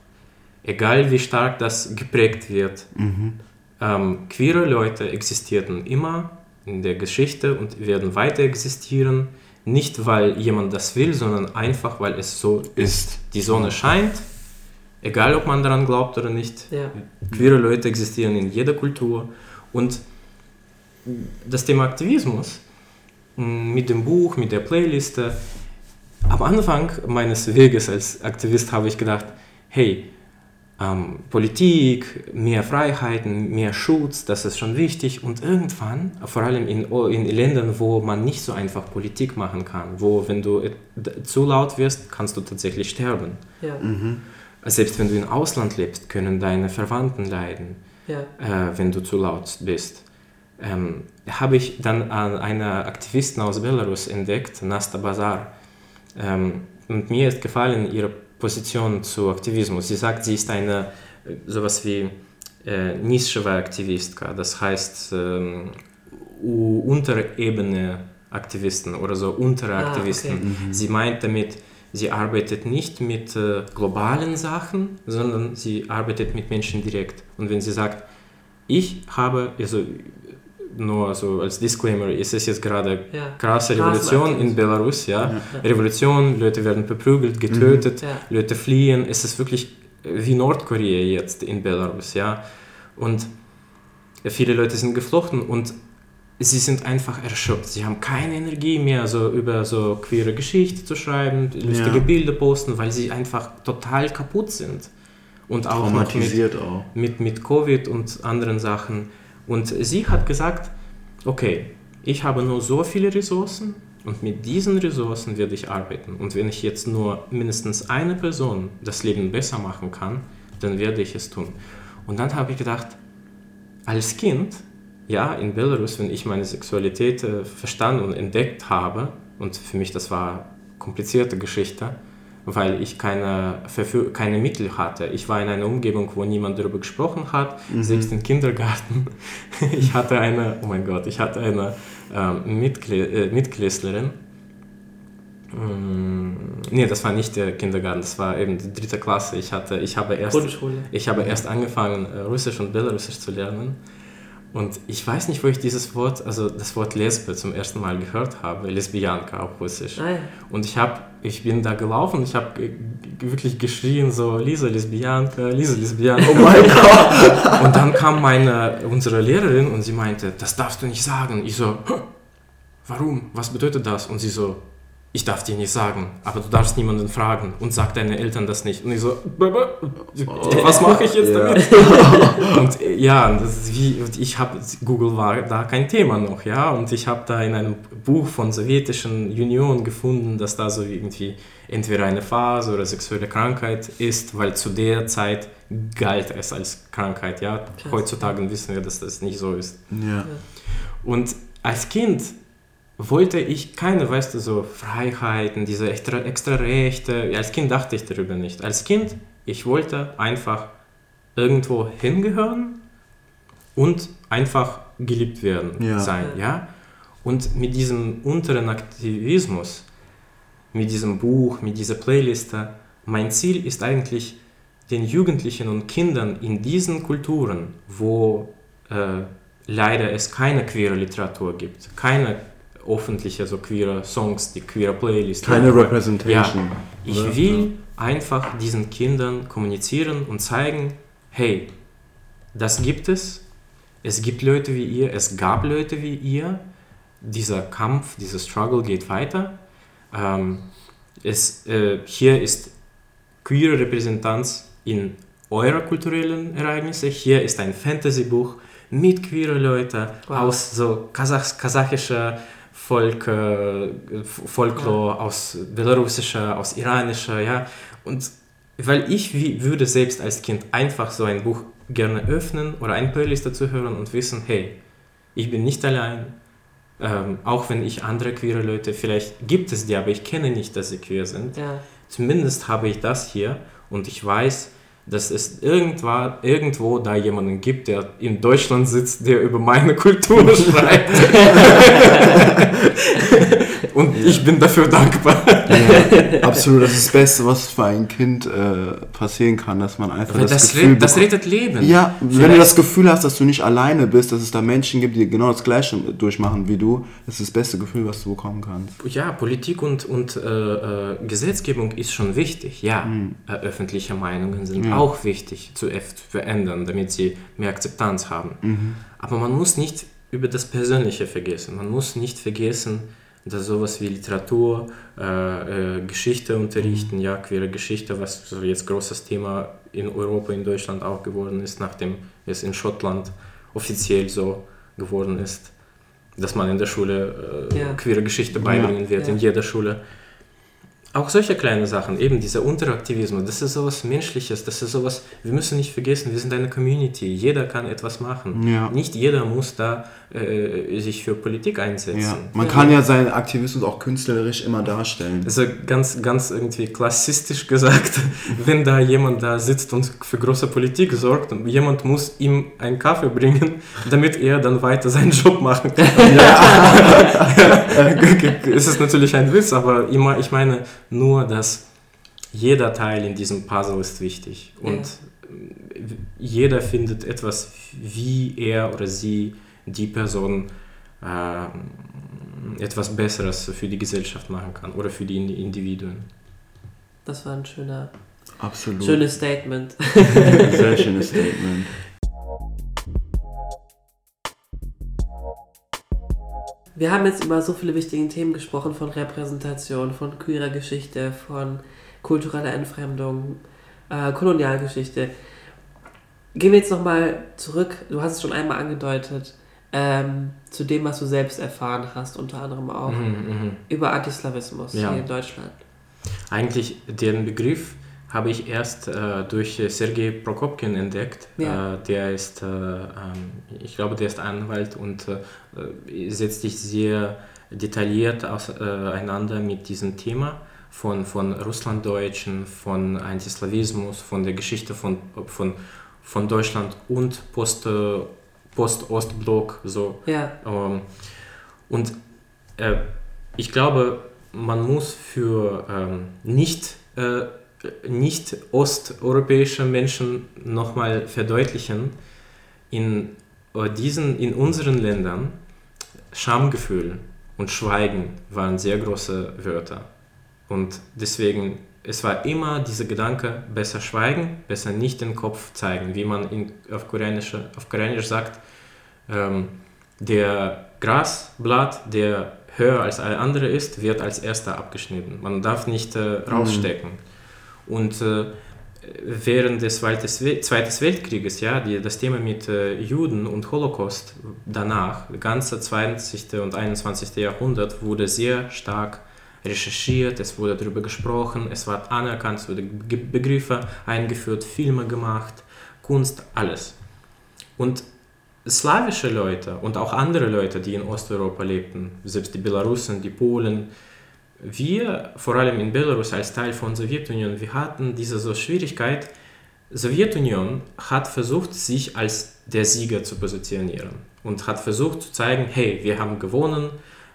egal wie stark das geprägt wird, ähm, queere Leute existierten immer in der Geschichte und werden weiter existieren, nicht weil jemand das will, sondern einfach weil es so ist. Die Sonne scheint, egal ob man daran glaubt oder nicht. Ja. Queere Leute existieren in jeder Kultur und das Thema Aktivismus mit dem Buch, mit der Playliste. Am Anfang meines Weges als Aktivist habe ich gedacht, hey, ähm, Politik, mehr Freiheiten, mehr Schutz, das ist schon wichtig. Und irgendwann, vor allem in, in Ländern, wo man nicht so einfach Politik machen kann, wo wenn du zu laut wirst, kannst du tatsächlich sterben. Ja. Selbst wenn du im Ausland lebst, können deine Verwandten leiden Ja. äh, wenn du zu laut bist. Ähm, habe ich dann an eine Aktivistin aus Belarus entdeckt, Nasta Bazar. Ähm, und mir ist gefallen ihre Position zu Aktivismus. Sie sagt, sie ist eine äh, sowas wie äh, nischeve Aktivistka, das heißt ähm, Unterebene Aktivisten oder so untere Ah, Aktivisten. okay. Sie meint damit, sie arbeitet nicht mit äh, globalen Sachen, sondern sie arbeitet mit Menschen direkt. Und wenn sie sagt, ich habe, also nur so als Disclaimer, es ist jetzt gerade Ja. krasse Revolution in Belarus, ja. Revolution, Leute werden verprügelt, getötet, Ja. Leute fliehen. Es ist wirklich wie Nordkorea jetzt in Belarus, ja. Und viele Leute sind geflochten und sie sind einfach erschöpft. Sie haben keine Energie mehr, so über so queere Geschichte zu schreiben, lustige Ja. Bilder posten, weil sie einfach total kaputt sind. Und auch noch mit, Traumatisiert auch. mit, mit Covid und anderen Sachen. Und sie hat gesagt, okay, ich habe nur so viele Ressourcen und mit diesen Ressourcen werde ich arbeiten. Und wenn ich jetzt nur mindestens eine Person das Leben besser machen kann, dann werde ich es tun. Und dann habe ich gedacht, als Kind, ja, in Belarus, wenn ich meine Sexualität äh, verstanden und entdeckt habe, und für mich das war komplizierte Geschichte, weil ich keine, Verfü- keine Mittel hatte. Ich war in einer Umgebung, wo niemand darüber gesprochen hat, selbst im Kindergarten. Ich hatte eine, oh mein Gott, ich hatte eine ähm, Mitkle äh, Mitklässlerin, Mm, Nee, das war nicht der Kindergarten, das war eben die dritte Klasse. Ich, hatte, ich, habe, erst, Grundschule. ich habe erst angefangen, äh, Russisch und Belarusisch zu lernen. Und ich weiß nicht, wo ich dieses Wort, also das Wort Lesbe zum ersten Mal gehört habe, Lesbianka auf Russisch. Ah, ja. Und ich, hab, ich bin da gelaufen, ich habe wirklich geschrien, so Lisa Lesbianka, Lisa Lesbianka. Oh mein Gott! Und dann kam meine, unsere Lehrerin und sie meinte, das darfst du nicht sagen. Ich so, "Hä? warum? Was bedeutet das? Und sie so, ich darf dir nicht sagen, aber du darfst niemanden fragen und sag deinen Eltern das nicht. Und ich so, "Baba, was mache ich jetzt damit? Und äh, ja, das ist wie, ich habe, Google war da kein Thema noch, ja, und ich habe da in einem Buch von sowjetischen Union gefunden, dass da so irgendwie entweder eine Phase oder sexuelle Krankheit ist, weil zu der Zeit galt es als Krankheit, ja. Heutzutage wissen wir, dass das nicht so ist. Ja. Und als Kind wollte ich keine, weißt du, so Freiheiten, diese extra, extra Rechte. Als Kind dachte ich darüber nicht. Als Kind, ich wollte einfach irgendwo hingehören und einfach geliebt werden Ja. sein, ja. Und mit diesem unteren Aktivismus, mit diesem Buch, mit dieser Playliste, mein Ziel ist eigentlich, den Jugendlichen und Kindern in diesen Kulturen, wo äh, leider es keine queere Literatur gibt, keine öffentliche so queere Songs, die queere Playlist. Keine Ja, Representation. ich oder? will einfach diesen Kindern kommunizieren und zeigen, hey, das gibt es, es gibt Leute wie ihr, es gab Leute wie ihr, dieser Kampf, dieser Struggle geht weiter. Ähm, es, äh, hier ist queere Repräsentanz in eurer kulturellen Ereignisse. Hier ist ein Fantasy-Buch mit queere Leuten Wow. aus so Kasach kasachischer Volk, äh, Folklore, aus belarussischer, aus iranischer, ja. Und weil ich wie, würde selbst als Kind einfach so ein Buch gerne öffnen oder eine Playlist dazu hören und wissen, hey, ich bin nicht allein. Ähm, auch wenn ich andere queere Leute, vielleicht gibt es die, aber ich kenne nicht, dass sie queer sind. Ja. Zumindest habe ich das hier und ich weiß, dass es irgendwo, irgendwo da jemanden gibt, der in Deutschland sitzt, der über meine Kultur schreibt. und ich bin dafür dankbar. Ja, absolut, das ist das Beste, was für ein Kind äh, passieren kann, dass man einfach das, das, Gefühl das rettet Leben. Ja, wenn du Vielleicht- das Gefühl hast, dass du nicht alleine bist, dass es da Menschen gibt, die genau das Gleiche durchmachen wie du, das ist das beste Gefühl, was du bekommen kannst. Ja, Politik und, und äh, äh, Gesetzgebung ist schon wichtig. Ja, Mhm. öffentliche Meinungen sind Ja. auch wichtig zu verändern, damit sie mehr Akzeptanz haben. Mhm. Aber man muss nicht über das Persönliche vergessen. Man muss nicht vergessen, dass sowas wie Literatur, äh, äh, Geschichte unterrichten, ja, queere Geschichte, was so jetzt großes Thema in Europa, in Deutschland auch geworden ist, nachdem es in Schottland offiziell so geworden ist, dass man in der Schule äh, Ja. queere Geschichte beibringen wird, Ja. in jeder Schule. Auch solche kleine Sachen, eben dieser Unteraktivismus, das ist sowas Menschliches, das ist sowas, wir müssen nicht vergessen, wir sind eine Community, jeder kann etwas machen. Ja. Nicht jeder muss da äh, sich für Politik einsetzen. Ja. Man kann ja seinen Aktivismus auch künstlerisch immer darstellen. Also ganz, ganz irgendwie klassistisch gesagt, wenn da jemand da sitzt und für große Politik sorgt und jemand muss ihm einen Kaffee bringen, damit er dann weiter seinen Job machen kann. es ist natürlich ein Witz, aber immer, ich meine nur, dass jeder Teil in diesem Puzzle ist wichtig und äh, jeder findet etwas, wie er oder sie die Person äh, etwas Besseres für die Gesellschaft machen kann oder für die Indi- Individuen. Das war ein schöner, Absolut. schönes Statement. Sehr schönes Statement. Wir haben jetzt über so viele wichtige Themen gesprochen, von Repräsentation, von queerer Geschichte, von kultureller Entfremdung, äh, Kolonialgeschichte. Gehen wir jetzt nochmal zurück, du hast es schon einmal angedeutet, ähm, zu dem, was du selbst erfahren hast, unter anderem auch Mhm, mhm. über Antislawismus Ja. hier in Deutschland. Eigentlich den Begriff habe ich erst äh, durch äh, Sergei Prokopkin entdeckt. Ja. Äh, der ist, äh, ähm, ich glaube, der ist Anwalt und äh, äh, setzt sich sehr detailliert auseinander mit diesem Thema von, von Russlanddeutschen, von Antislawismus, von der Geschichte von, von, von Deutschland und Post, äh, Post-Ostblock. So. Ja, Ähm, und äh, ich glaube, man muss für ähm, nicht, äh, nicht osteuropäische Menschen nochmal verdeutlichen, in, äh, diesen, in unseren Ländern Schamgefühl und Schweigen waren sehr große Wörter. Und deswegen, es war immer dieser Gedanke, besser schweigen, besser nicht den Kopf zeigen, wie man in, auf, Koreanisch, auf Koreanisch sagt, ähm, der Grasblatt, der höher als alle andere ist, wird als erster abgeschnitten. Man darf nicht äh, rausstecken. Und äh, während des Zweiten Weltkrieges, ja, die, das Thema mit äh, Juden und Holocaust danach, ganze 20. und 21. Jahrhundert wurde sehr stark recherchiert, es wurde darüber gesprochen, es war anerkannt, es wurden Begriffe eingeführt, Filme gemacht, Kunst, alles. Und slawische Leute und auch andere Leute, die in Osteuropa lebten, selbst die Belarusen, die Polen, wir, vor allem in Belarus als Teil von Sowjetunion, wir hatten diese so Schwierigkeit, Sowjetunion hat versucht, sich als der Sieger zu positionieren und hat versucht zu zeigen, hey, wir haben gewonnen,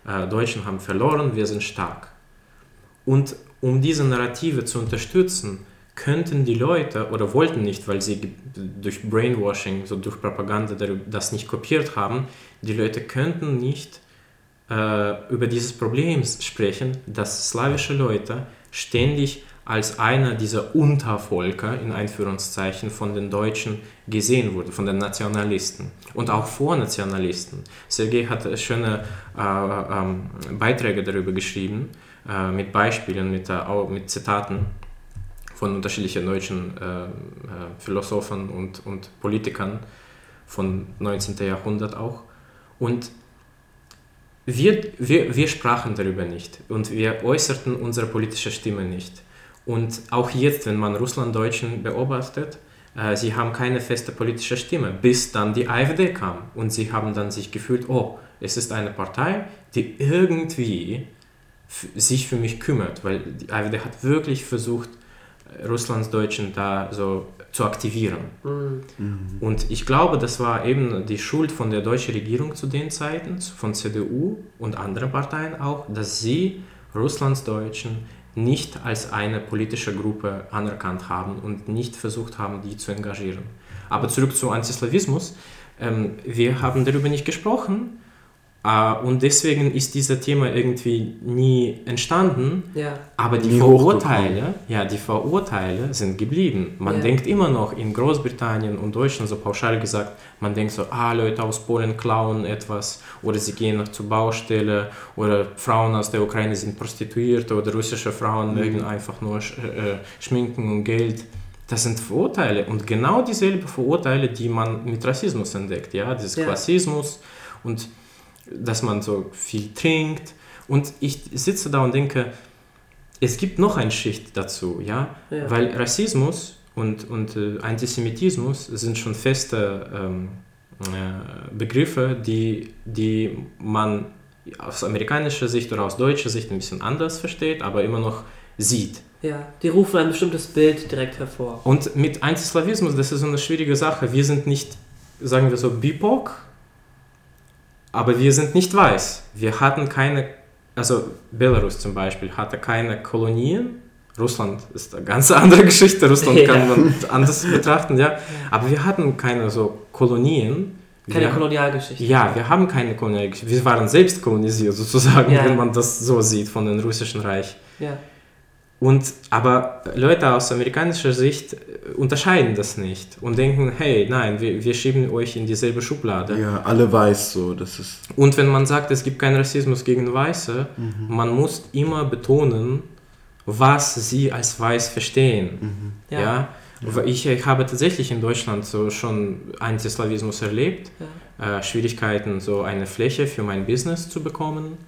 äh, Deutschen haben verloren, wir sind stark. Und um diese Narrative zu unterstützen, könnten die Leute oder wollten nicht, weil sie durch Brainwashing, so durch Propaganda das nicht kopiert haben, die Leute könnten nicht äh, über dieses Problem sprechen, dass slawische Leute ständig als einer dieser Untervölker in Einführungszeichen von den Deutschen gesehen wurde, von den Nationalisten und auch Vornationalisten. Sergei hat schöne äh, äh, Beiträge darüber geschrieben, äh, mit Beispielen, mit, äh, mit Zitaten von unterschiedlichen deutschen äh, Philosophen und, und Politikern von 19. Jahrhundert auch. Und wir, wir, wir sprachen darüber nicht und wir äußerten unsere politische Stimme nicht. Und auch jetzt, wenn man Russlanddeutschen beobachtet, äh, sie haben keine feste politische Stimme, bis dann die AfD kam. Und sie haben dann sich gefühlt, oh, es ist eine Partei, die irgendwie sich für mich kümmert, weil die AfD hat wirklich versucht, Russlandsdeutschen da so zu aktivieren. Mhm. Und ich glaube, das war eben die Schuld von der deutschen Regierung zu den Zeiten, von CDU und anderen Parteien auch, dass sie Russlandsdeutschen nicht als eine politische Gruppe anerkannt haben und nicht versucht haben, die zu engagieren. Aber zurück zu Antislawismus. Ähm, wir haben darüber nicht gesprochen, und deswegen ist dieses Thema irgendwie nie entstanden. Ja. Aber die Vorurteile, ja, die Vorurteile sind geblieben. Man ja. denkt immer noch in Großbritannien und Deutschland so pauschal gesagt, man denkt so, ah, Leute aus Polen klauen etwas oder sie gehen noch zur Baustelle oder Frauen aus der Ukraine sind Prostituierte oder russische Frauen mhm. mögen einfach nur sch äh, schminken und Geld. Das sind Vorurteile und genau dieselben Vorurteile, die man mit Rassismus entdeckt, ja, dieses ja. Klassismus und dass man so viel trinkt. Und ich sitze da und denke, es gibt noch eine Schicht dazu, ja, ja. weil Rassismus und, und äh, Antisemitismus sind schon feste ähm, äh, Begriffe, die, die man aus amerikanischer Sicht oder aus deutscher Sicht ein bisschen anders versteht, aber immer noch sieht. Ja, die rufen ein bestimmtes Bild direkt hervor. Und mit Antislawismus, das ist so eine schwierige Sache. Wir sind nicht, sagen wir so, BIPOC, aber wir sind nicht weiß. Wir hatten keine, also Belarus zum Beispiel hatte keine Kolonien. Russland ist eine ganz andere Geschichte. Russland ja. kann man anders betrachten, ja. Aber wir hatten keine so Kolonien. Keine wir, Kolonialgeschichte. Ja, wir haben keine Kolonialgeschichte. Wir waren selbst kolonisiert sozusagen, ja. wenn man das so sieht von dem russischen Reich. Ja. Und, aber Leute aus amerikanischer Sicht unterscheiden das nicht und denken, hey, nein, wir, wir schieben euch in dieselbe Schublade. Ja, alle weiß so, das ist... Und wenn man sagt, es gibt keinen Rassismus gegen Weiße, mhm. man muss immer betonen, was sie als weiß verstehen. Mhm. Ja. ja? ja. Ich, ich habe tatsächlich in Deutschland so schon Antislawismus erlebt, ja. äh, Schwierigkeiten, so eine Fläche für mein Business zu bekommen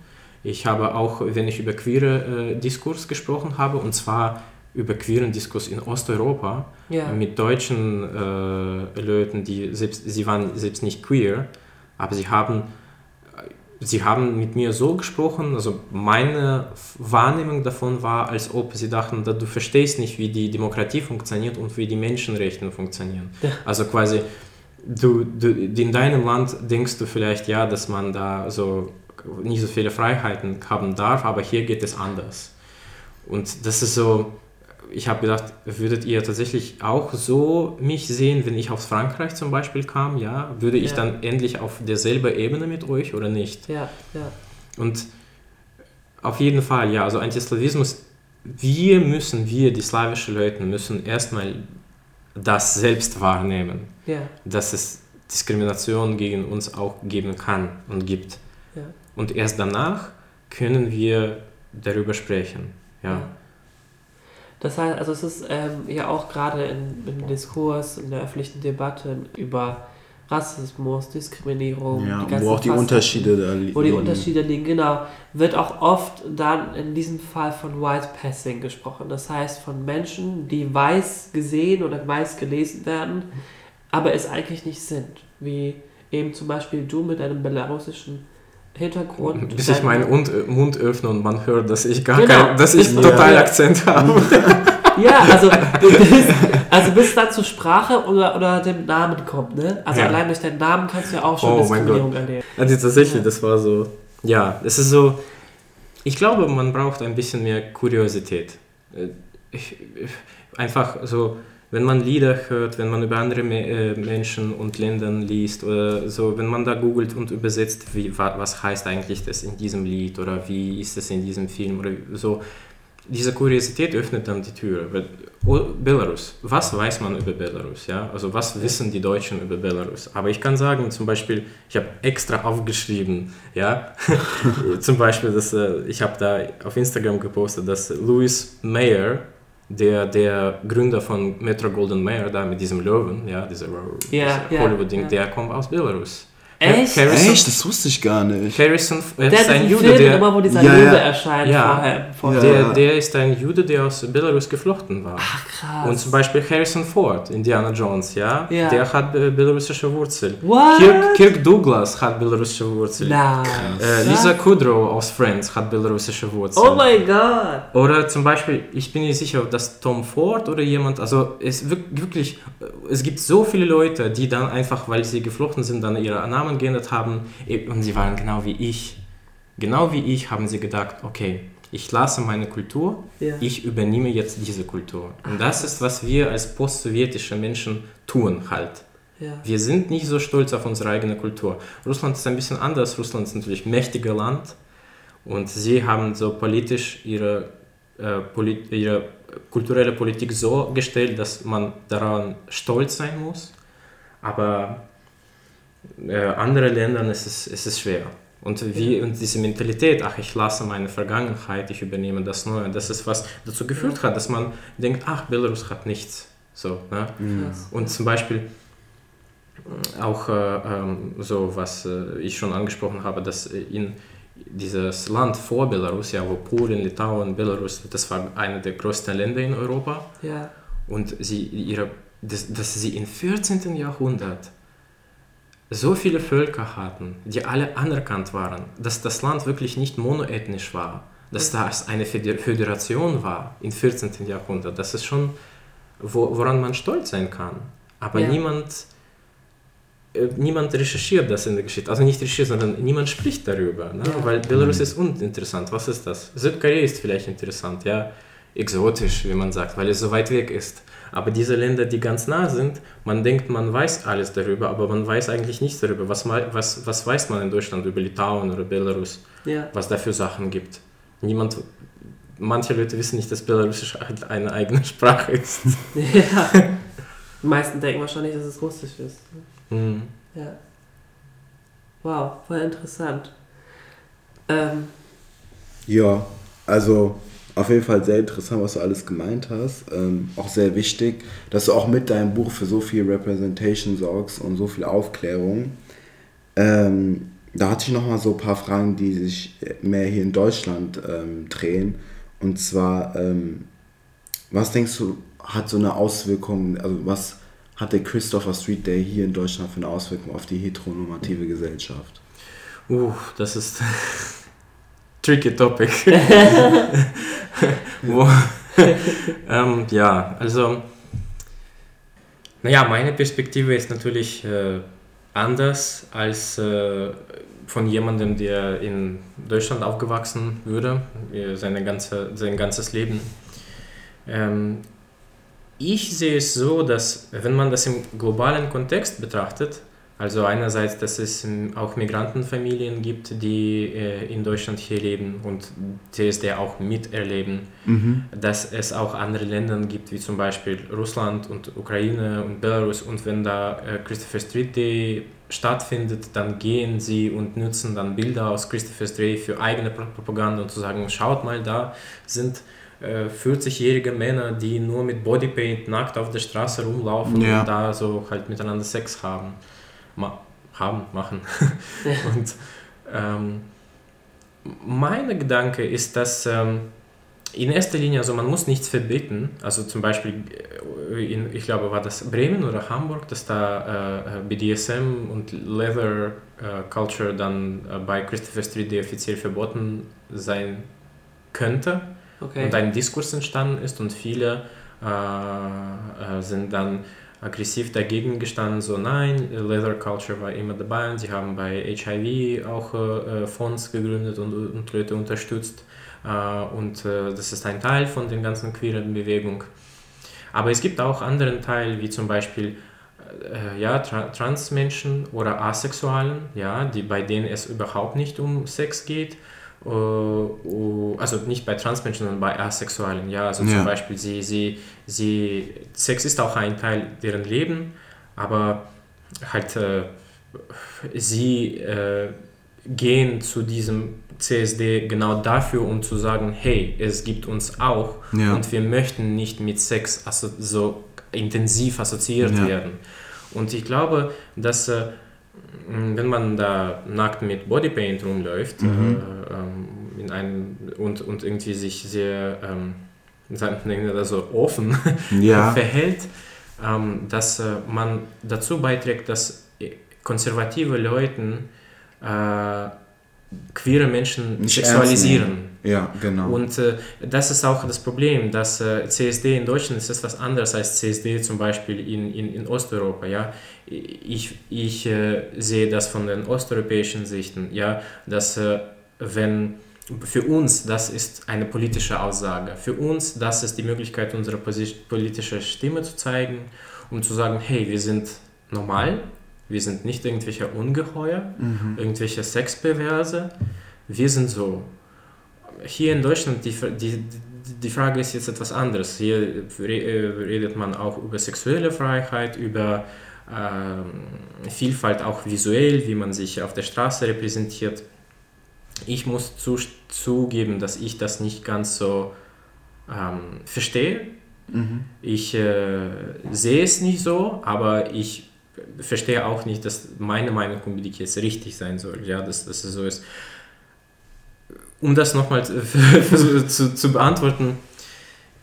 ich habe auch, wenn ich über queere äh, Diskurs gesprochen habe, und zwar über queeren Diskurs in Osteuropa ja. mit deutschen äh, Leuten, die selbst, sie waren selbst nicht queer, aber sie haben, sie haben mit mir so gesprochen, also meine Wahrnehmung davon war, als ob sie dachten, du verstehst nicht, wie die Demokratie funktioniert und wie die Menschenrechte funktionieren. Ja. Also quasi, du, du, in deinem Land denkst du vielleicht, ja, dass man da so nicht so viele Freiheiten haben darf, aber hier geht es anders. Und das ist so, ich habe gedacht, würdet ihr tatsächlich auch so mich sehen, wenn ich aus Frankreich zum Beispiel kam, ja? Würde ich Ja. dann endlich auf derselben Ebene mit euch oder nicht? Ja, ja. Und auf jeden Fall, ja, also Antislawismus, wir müssen, wir, die slawischen Leute, müssen erstmal das selbst wahrnehmen, Ja, dass es Diskrimination gegen uns auch geben kann und gibt. ja. Und erst danach können wir darüber sprechen. Ja. Das heißt, also es ist ähm, ja auch gerade im Diskurs, in der öffentlichen Debatte über Rassismus, Diskriminierung, Ja, wo auch die Facetten, Unterschiede da liegen. Wo die Unterschiede liegen, genau. Wird auch oft dann in diesem Fall von White Passing gesprochen. Das heißt von Menschen, die weiß gesehen oder weiß gelesen werden, aber es eigentlich nicht sind. Wie eben zum Beispiel du mit deinem belarussischen Hintergrund. Bis ich meinen Mund, Mund öffne und man hört, dass ich gar Genau. kein, dass ich Ja. total Akzent habe. Ja, also bis, also bis dann zur Sprache oder, oder dem Namen kommt, ne? Also Ja. allein durch deinen Namen kannst du ja auch schon Oh mein Diskriminierung erleben. Also tatsächlich, das war so. Ja, es ist so. Ich glaube, man braucht ein bisschen mehr Kuriosität. Äh, Ich, ich, einfach so, wenn man Lieder hört, wenn man über andere Me äh, Menschen und Länder liest oder so, wenn man da googelt und übersetzt, wie, wa, was heißt eigentlich das in diesem Lied oder wie ist es in diesem Film oder so. Diese Kuriosität öffnet dann die Tür. Weil, oh, Belarus, was weiß man über Belarus? Ja? Also was wissen die Deutschen über Belarus? Aber ich kann sagen, zum Beispiel, ich habe extra aufgeschrieben, ja, zum Beispiel, dass, äh, ich habe da auf Instagram gepostet, dass Louis Mayer, der, der Gründer von Metro Golden Mayer, da mit diesem Löwen, ja, dieser, ja, Hollywood-Ding, ja. der kommt aus Belarus. Echt? Harrison, Echt? Das wusste ich gar nicht. Harrison er Der ist ein Jude, Film der, immer, wo dieser Ja, ja. erscheint Ja. vorher. vorher. Ja. der, der ist ein Jude, der aus Belarus geflochten war. Ach, krass. Und zum Beispiel Harrison Ford, Indiana Jones, ja, Ja. der hat äh, belarussische Wurzel. What? Kirk, Kirk Douglas hat belarussische Wurzel. Nein. Äh, Lisa Kudrow aus Friends hat belarussische Wurzel. Oh mein Gott. Oder zum Beispiel, ich bin nicht sicher, ob das Tom Ford oder jemand, also es wirk- wirklich, äh, es gibt so viele Leute, die dann einfach, weil sie geflochten sind, dann ihre Namen geändert haben eh, und sie waren genau wie ich. Genau wie ich haben sie gedacht, okay, ich lasse meine Kultur, Ja. ich übernehme jetzt diese Kultur. Und das ist, was wir als postsowjetische Menschen tun halt. Ja. Wir sind nicht so stolz auf unsere eigene Kultur. Russland ist ein bisschen anders. Russland ist natürlich ein mächtiges Land und sie haben so politisch ihre, äh, polit ihre kulturelle Politik so gestellt, dass man daran stolz sein muss. Aber äh, andere Ländern ist es, ist es schwer. Und, wie, und diese Mentalität, ach, ich lasse meine Vergangenheit, ich übernehme das Neue, das ist was dazu geführt hat, dass man denkt, ach, Belarus hat nichts. So, ne? Krass. Und zum Beispiel äh, auch äh, ähm, so, was äh, ich schon angesprochen habe, dass in dieses Land vor Belarus, ja, wo Polen, Litauen, Belarus, das war eine der größten Länder in Europa, Ja. und sie ihre, dass, dass sie im 14. Jahrhundert so viele Völker hatten, die alle anerkannt waren, dass das Land wirklich nicht monoethnisch war, dass das eine Föder- Föderation war im 14. Jahrhundert, das ist schon, wo, woran man stolz sein kann. Aber Ja. niemand, äh, niemand recherchiert das in der Geschichte. Also nicht recherchiert, sondern niemand spricht darüber. Ne? Ja. Weil Belarus ist uninteressant. Was ist das? Südkorea ist vielleicht interessant, ja. Exotisch, wie man sagt, weil es so weit weg ist. Aber diese Länder, die ganz nah sind, man denkt, man weiß alles darüber, aber man weiß eigentlich nichts darüber. Was, was, was weiß man in Deutschland über Litauen oder Belarus? Ja. was da für Sachen gibt. Niemand, manche Leute wissen nicht, dass Belarusisch halt eine eigene Sprache ist. ja. Die meisten denken wahrscheinlich, dass es Russisch ist. Hm. Ja. Wow, voll interessant. Ähm, Ja, also auf jeden Fall sehr interessant, was du alles gemeint hast. Ähm, auch sehr wichtig, dass du auch mit deinem Buch für so viel Representation sorgst und so viel Aufklärung. Ähm, da hatte ich noch mal so ein paar Fragen, die sich mehr hier in Deutschland ähm, drehen. Und zwar, ähm, was denkst du, hat so eine Auswirkung, also was hat der Christopher Street Day hier in Deutschland für eine Auswirkung auf die heteronormative Gesellschaft? Uh, das ist tricky topic. Wo, ähm, ja, also, naja, meine Perspektive ist natürlich, äh, anders als äh, von jemandem, der in Deutschland aufgewachsen würde, äh, seine ganze, sein ganzes Leben. Ähm, ich sehe es so, dass wenn man das im globalen Kontext betrachtet, also einerseits, dass es auch Migrantenfamilien gibt, die äh, in Deutschland hier leben und CSD auch miterleben, Mhm. dass es auch andere Länder gibt, wie zum Beispiel Russland und Ukraine und Belarus. Und wenn da äh, Christopher Street Day stattfindet, dann gehen sie und nutzen dann Bilder aus Christopher Street für eigene Pro- Propaganda und zu sagen, schaut mal, da sind äh, 40-jährige Männer, die nur mit Bodypaint nackt auf der Straße rumlaufen Ja. und da so halt miteinander Sex haben. Ma haben, machen. und ähm, mein Gedanke ist, dass ähm, in erster Linie, also man muss nichts verbieten. Also zum Beispiel, äh, in, ich glaube, war das Bremen oder Hamburg, dass da äh, BDSM und Leather äh, Culture dann äh, bei Christopher Street Day offiziell verboten sein könnte Okay. und ein Diskurs entstanden ist und viele äh, äh, sind dann aggressiv dagegen gestanden, so nein, Leather Culture war immer dabei und sie haben bei HIV auch äh, äh, Fonds gegründet und, und Leute unterstützt äh, und äh, das ist ein Teil von der ganzen queeren Bewegung. Aber es gibt auch anderen Teil, wie zum Beispiel äh, ja, Tra Transmenschen oder Asexualen, ja, die, bei denen es überhaupt nicht um Sex geht. Äh, also nicht bei Transmenschen, sondern bei Asexualen, ja. Also Ja. zum Beispiel, sie, sie, sie, Sex ist auch ein Teil deren Leben, aber halt äh, sie äh, gehen zu diesem CSD genau dafür, um zu sagen, hey, es gibt uns auch Ja. und wir möchten nicht mit Sex so intensiv assoziiert Ja. werden. Und ich glaube, dass äh, wenn man da nackt mit Bodypaint rumläuft Mhm. äh, ähm, in einem, und, und irgendwie sich sehr ähm, sagen wir das so offen Ja. verhält, ähm, dass äh, man dazu beiträgt, dass äh, konservative Leute äh, queere Menschen Nicht sexualisieren. Ja, genau. Und äh, das ist auch das Problem, dass äh, CSD in Deutschland ist etwas anderes als CSD zum Beispiel in, in, in Osteuropa. Ja? Ich, ich äh, sehe das von den osteuropäischen Sichten, ja? dass äh, wenn für uns das ist eine politische Aussage, für uns das ist die Möglichkeit, unsere politische Stimme zu zeigen, um zu sagen, hey, wir sind normal, wir sind nicht irgendwelche Ungeheuer, irgendwelche Sexperverse, wir sind so hier in Deutschland, die, die, die Frage ist jetzt etwas anderes. Hier äh, redet man auch über sexuelle Freiheit, über ähm, Vielfalt auch visuell, wie man sich auf der Straße repräsentiert. Ich muss zu, zugeben, dass ich das nicht ganz so ähm, verstehe. Mhm. Ich äh, sehe es nicht so, aber ich verstehe auch nicht, dass meine Meinung unbedingt jetzt richtig sein soll. Ja, dass, dass es so ist. Um das nochmal zu, zu, beantworten,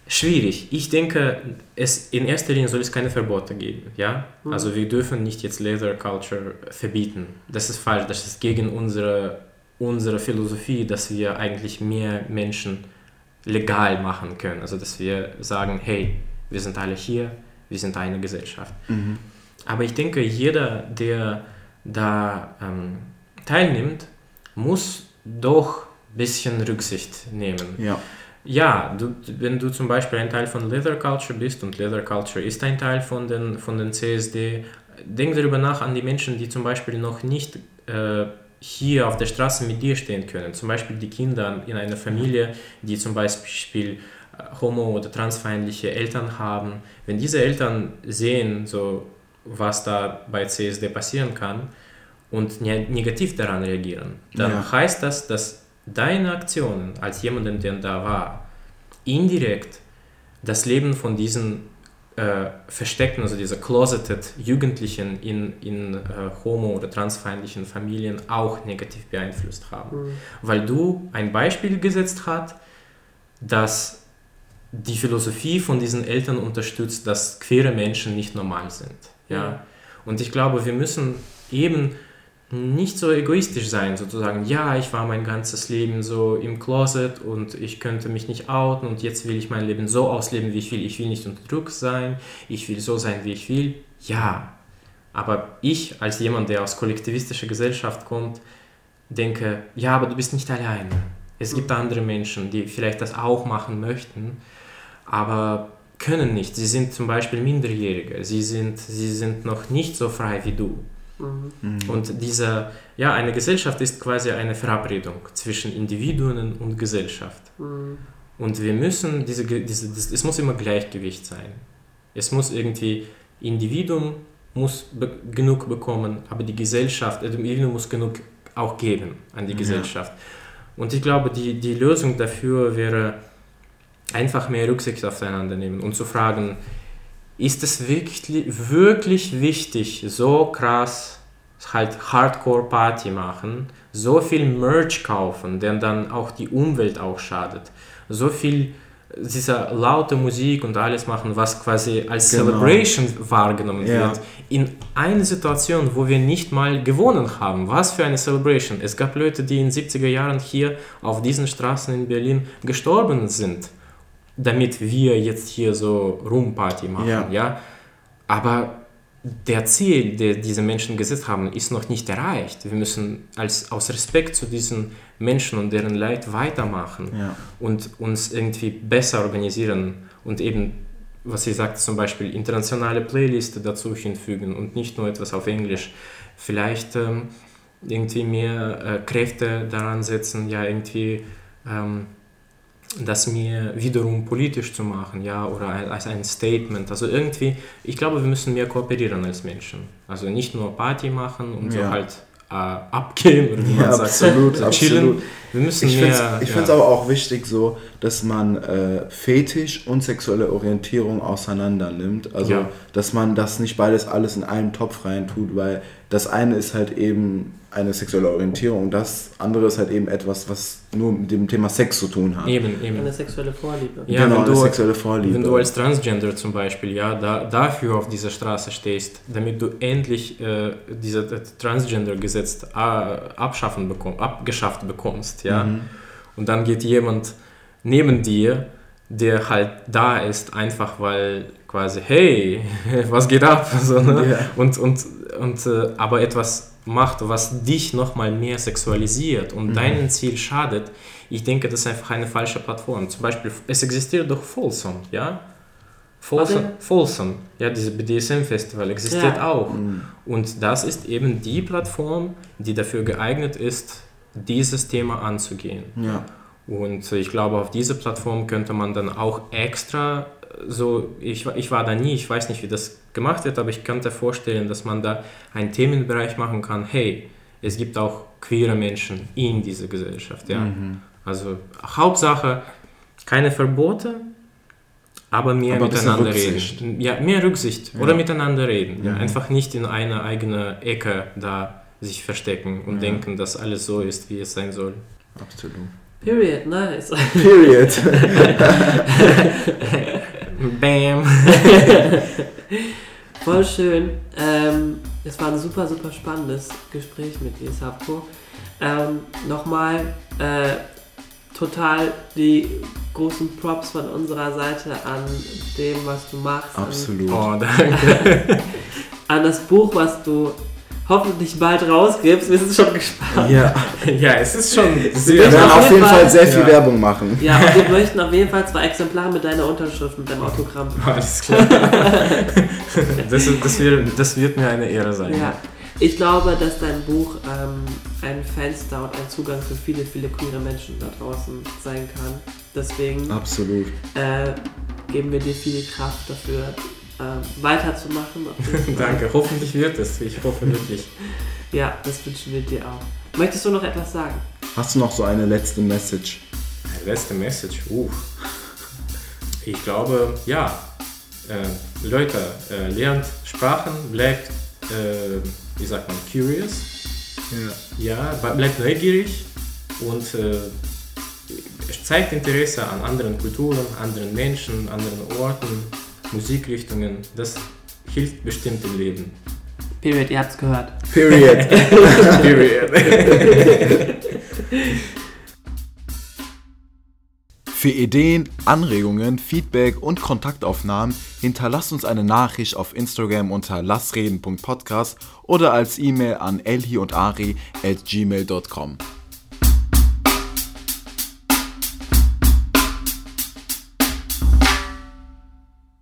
schwierig. Ich denke, es in erster Linie soll es keine Verbote geben. Ja? Mhm. Also wir dürfen nicht jetzt Leather Culture verbieten. Das ist falsch. Das ist gegen unsere, unsere Philosophie, dass wir eigentlich mehr Menschen legal machen können. Also dass wir sagen, hey, wir sind alle hier, wir sind eine Gesellschaft. Mhm. Aber ich denke, jeder, der da ähm, teilnimmt, muss doch ein bisschen Rücksicht nehmen. Ja. Ja, du, wenn du zum Beispiel ein Teil von Leather Culture bist und Leather Culture ist ein Teil von den, von den CSD, denk darüber nach an die Menschen, die zum Beispiel noch nicht äh, hier auf der Straße mit dir stehen können. Zum Beispiel die Kinder in einer Familie, die zum Beispiel äh, homo- oder transfeindliche Eltern haben. Wenn diese Eltern sehen, so, was da bei CSD passieren kann und ne negativ daran reagieren, dann Ja. heißt das, dass deine Aktionen als jemanden, der da war, indirekt das Leben von diesen äh, versteckten, also dieser closeted Jugendlichen in, in äh, homo- oder transfeindlichen Familien auch negativ beeinflusst haben. Mhm. Weil du ein Beispiel gesetzt hast, dass die Philosophie von diesen Eltern unterstützt, dass queere Menschen nicht normal sind. Ja? Und ich glaube, wir müssen eben nicht so egoistisch sein, sozusagen, ja, ich war mein ganzes Leben so im Closet und ich könnte mich nicht outen und jetzt will ich mein Leben so ausleben, wie ich will. Ich will nicht unter Druck sein, ich will so sein, wie ich will. Ja, Aber ich als jemand, der aus kollektivistischer Gesellschaft kommt, denke, ja, aber du bist nicht alleine. Es gibt andere Menschen, die vielleicht das auch machen möchten, aber können nicht. Sie sind zum Beispiel Minderjährige, sie sind, sie sind noch nicht so frei wie du. Mhm. Und diese, ja, eine Gesellschaft ist quasi eine Verabredung zwischen Individuen und Gesellschaft. Mhm. Und wir müssen, diese, diese, das, es muss immer Gleichgewicht sein. Es muss irgendwie, Individuum muss be genug bekommen, aber die Gesellschaft, also Individuum muss genug auch geben an die Ja. Gesellschaft. Und ich glaube, die, die Lösung dafür wäre einfach mehr Rücksicht aufeinander nehmen und zu fragen, ist es wirklich, wirklich wichtig, so krass halt Hardcore-Party machen, so viel Merch kaufen, der dann auch die Umwelt auch schadet, so viel dieser laute Musik und alles machen, was quasi als Genau. Celebration wahrgenommen Ja. wird, in einer Situation, wo wir nicht mal gewonnen haben. Was für eine Celebration. Es gab Leute, die in den 70er Jahren hier auf diesen Straßen in Berlin gestorben sind, damit wir jetzt hier so Roomparty machen. Ja. Ja. Aber der Ziel, der diese Menschen gesetzt haben, ist noch nicht erreicht. Wir müssen als, aus Respekt zu diesen Menschen und deren Leid weitermachen Ja. und uns irgendwie besser organisieren und eben, was ihr sagt, zum Beispiel internationale Playliste dazu hinfügen und nicht nur etwas auf Englisch. Vielleicht ähm, irgendwie mehr äh, Kräfte daran setzen, ja, irgendwie ähm, das mir wiederum politisch zu machen, ja, oder als ein Statement. Also irgendwie, ich glaube, wir müssen mehr kooperieren als Menschen. Also nicht nur Party machen und so Ja. halt äh, abgehen oder wie Ja, man sagt, absolut, so chillen. absolut. Wir müssen Ich mehr. finde es ja. find's aber auch wichtig so, dass man äh, Fetisch und sexuelle Orientierung auseinander nimmt. Also, Ja. dass man das nicht beides alles in einen Topf rein tut, weil das eine ist halt eben eine sexuelle Orientierung, das andere ist halt eben etwas, was nur mit dem Thema Sex zu tun hat. Eben, eben. Eine sexuelle Vorliebe. Ja, genau, wenn eine du- sexuelle Vorliebe. Wenn du als Transgender zum Beispiel ja, da, dafür auf dieser Straße stehst, damit du endlich äh, dieses Transgender-Gesetz äh, abschaffen bekomm, abgeschafft bekommst, ja, Mhm. und dann geht jemand neben dir, der halt da ist, einfach weil quasi, hey, was geht ab? So, ne? Ja. Und, und, und äh, aber etwas macht, was dich nochmal mehr sexualisiert und Mhm. deinem Ziel schadet, ich denke, das ist einfach eine falsche Plattform. Zum Beispiel, es existiert doch Folsom, ja? Folsom, Folsom, ja, dieses BDSM-Festival existiert Ja. auch. Mhm. Und das ist eben die Plattform, die dafür geeignet ist, dieses Thema anzugehen. Ja. Und ich glaube, auf dieser Plattform könnte man dann auch extra so, ich, war- ich war da nie, ich weiß nicht, wie das gemacht wird, aber ich könnte vorstellen, dass man da einen Themenbereich machen kann, hey, es gibt auch queere Menschen in dieser Gesellschaft. Ja? Mhm. Also Hauptsache, keine Verbote, aber mehr Aber miteinander Rücksicht. reden. Ja, mehr Rücksicht Ja. oder miteinander reden. Ja? Einfach nicht in eine eigene Ecke da sich verstecken und Ja. denken, dass alles so ist, wie es sein soll. Absolut. Period, nice. Period. Bam! Voll schön. Ähm, es war ein super, super spannendes Gespräch mit dir, Sapko. Ähm, Nochmal äh, total die großen Props von unserer Seite an dem, was du machst. An, Absolut. Oh, danke. an das Buch, was du hoffentlich bald rausgibst. Wir sind schon gespannt. Ja, Ja, es ist schon wir werden auf jeden Fall- Fall sehr viel Ja. Werbung machen. Ja, und wir möchten auf jeden Fall zwei Exemplare mit deiner Unterschrift, mit deinem Autogramm. Alles klar. Das, das, wird, das wird mir eine Ehre sein. Ja, ich glaube, dass dein Buch ähm, ein Fenster und ein Zugang für viele, viele queere Menschen da draußen sein kann. Deswegen Absolut. äh, geben wir dir viel Kraft dafür, äh, weiterzumachen. Danke, hoffentlich wird es. Ich hoffe wirklich. Ja, das wünschen wir dir auch. Möchtest du noch etwas sagen? Hast du noch so eine letzte Message? Eine letzte Message. Uh. Ich glaube, ja. Äh, Leute, äh, lernt Sprachen, bleibt, äh, wie sagt man, curious. Ja. Ja, ble- bleibt neugierig und äh, zeigt Interesse an anderen Kulturen, anderen Menschen, anderen Orten, Musikrichtungen. Das hilft bestimmt im Leben. Period, ihr habt's gehört. Period. Period. Für Ideen, Anregungen, Feedback und Kontaktaufnahmen hinterlasst uns eine Nachricht auf Instagram unter lassreden.podcast oder als E-Mail an elhi und ari at gmail.com.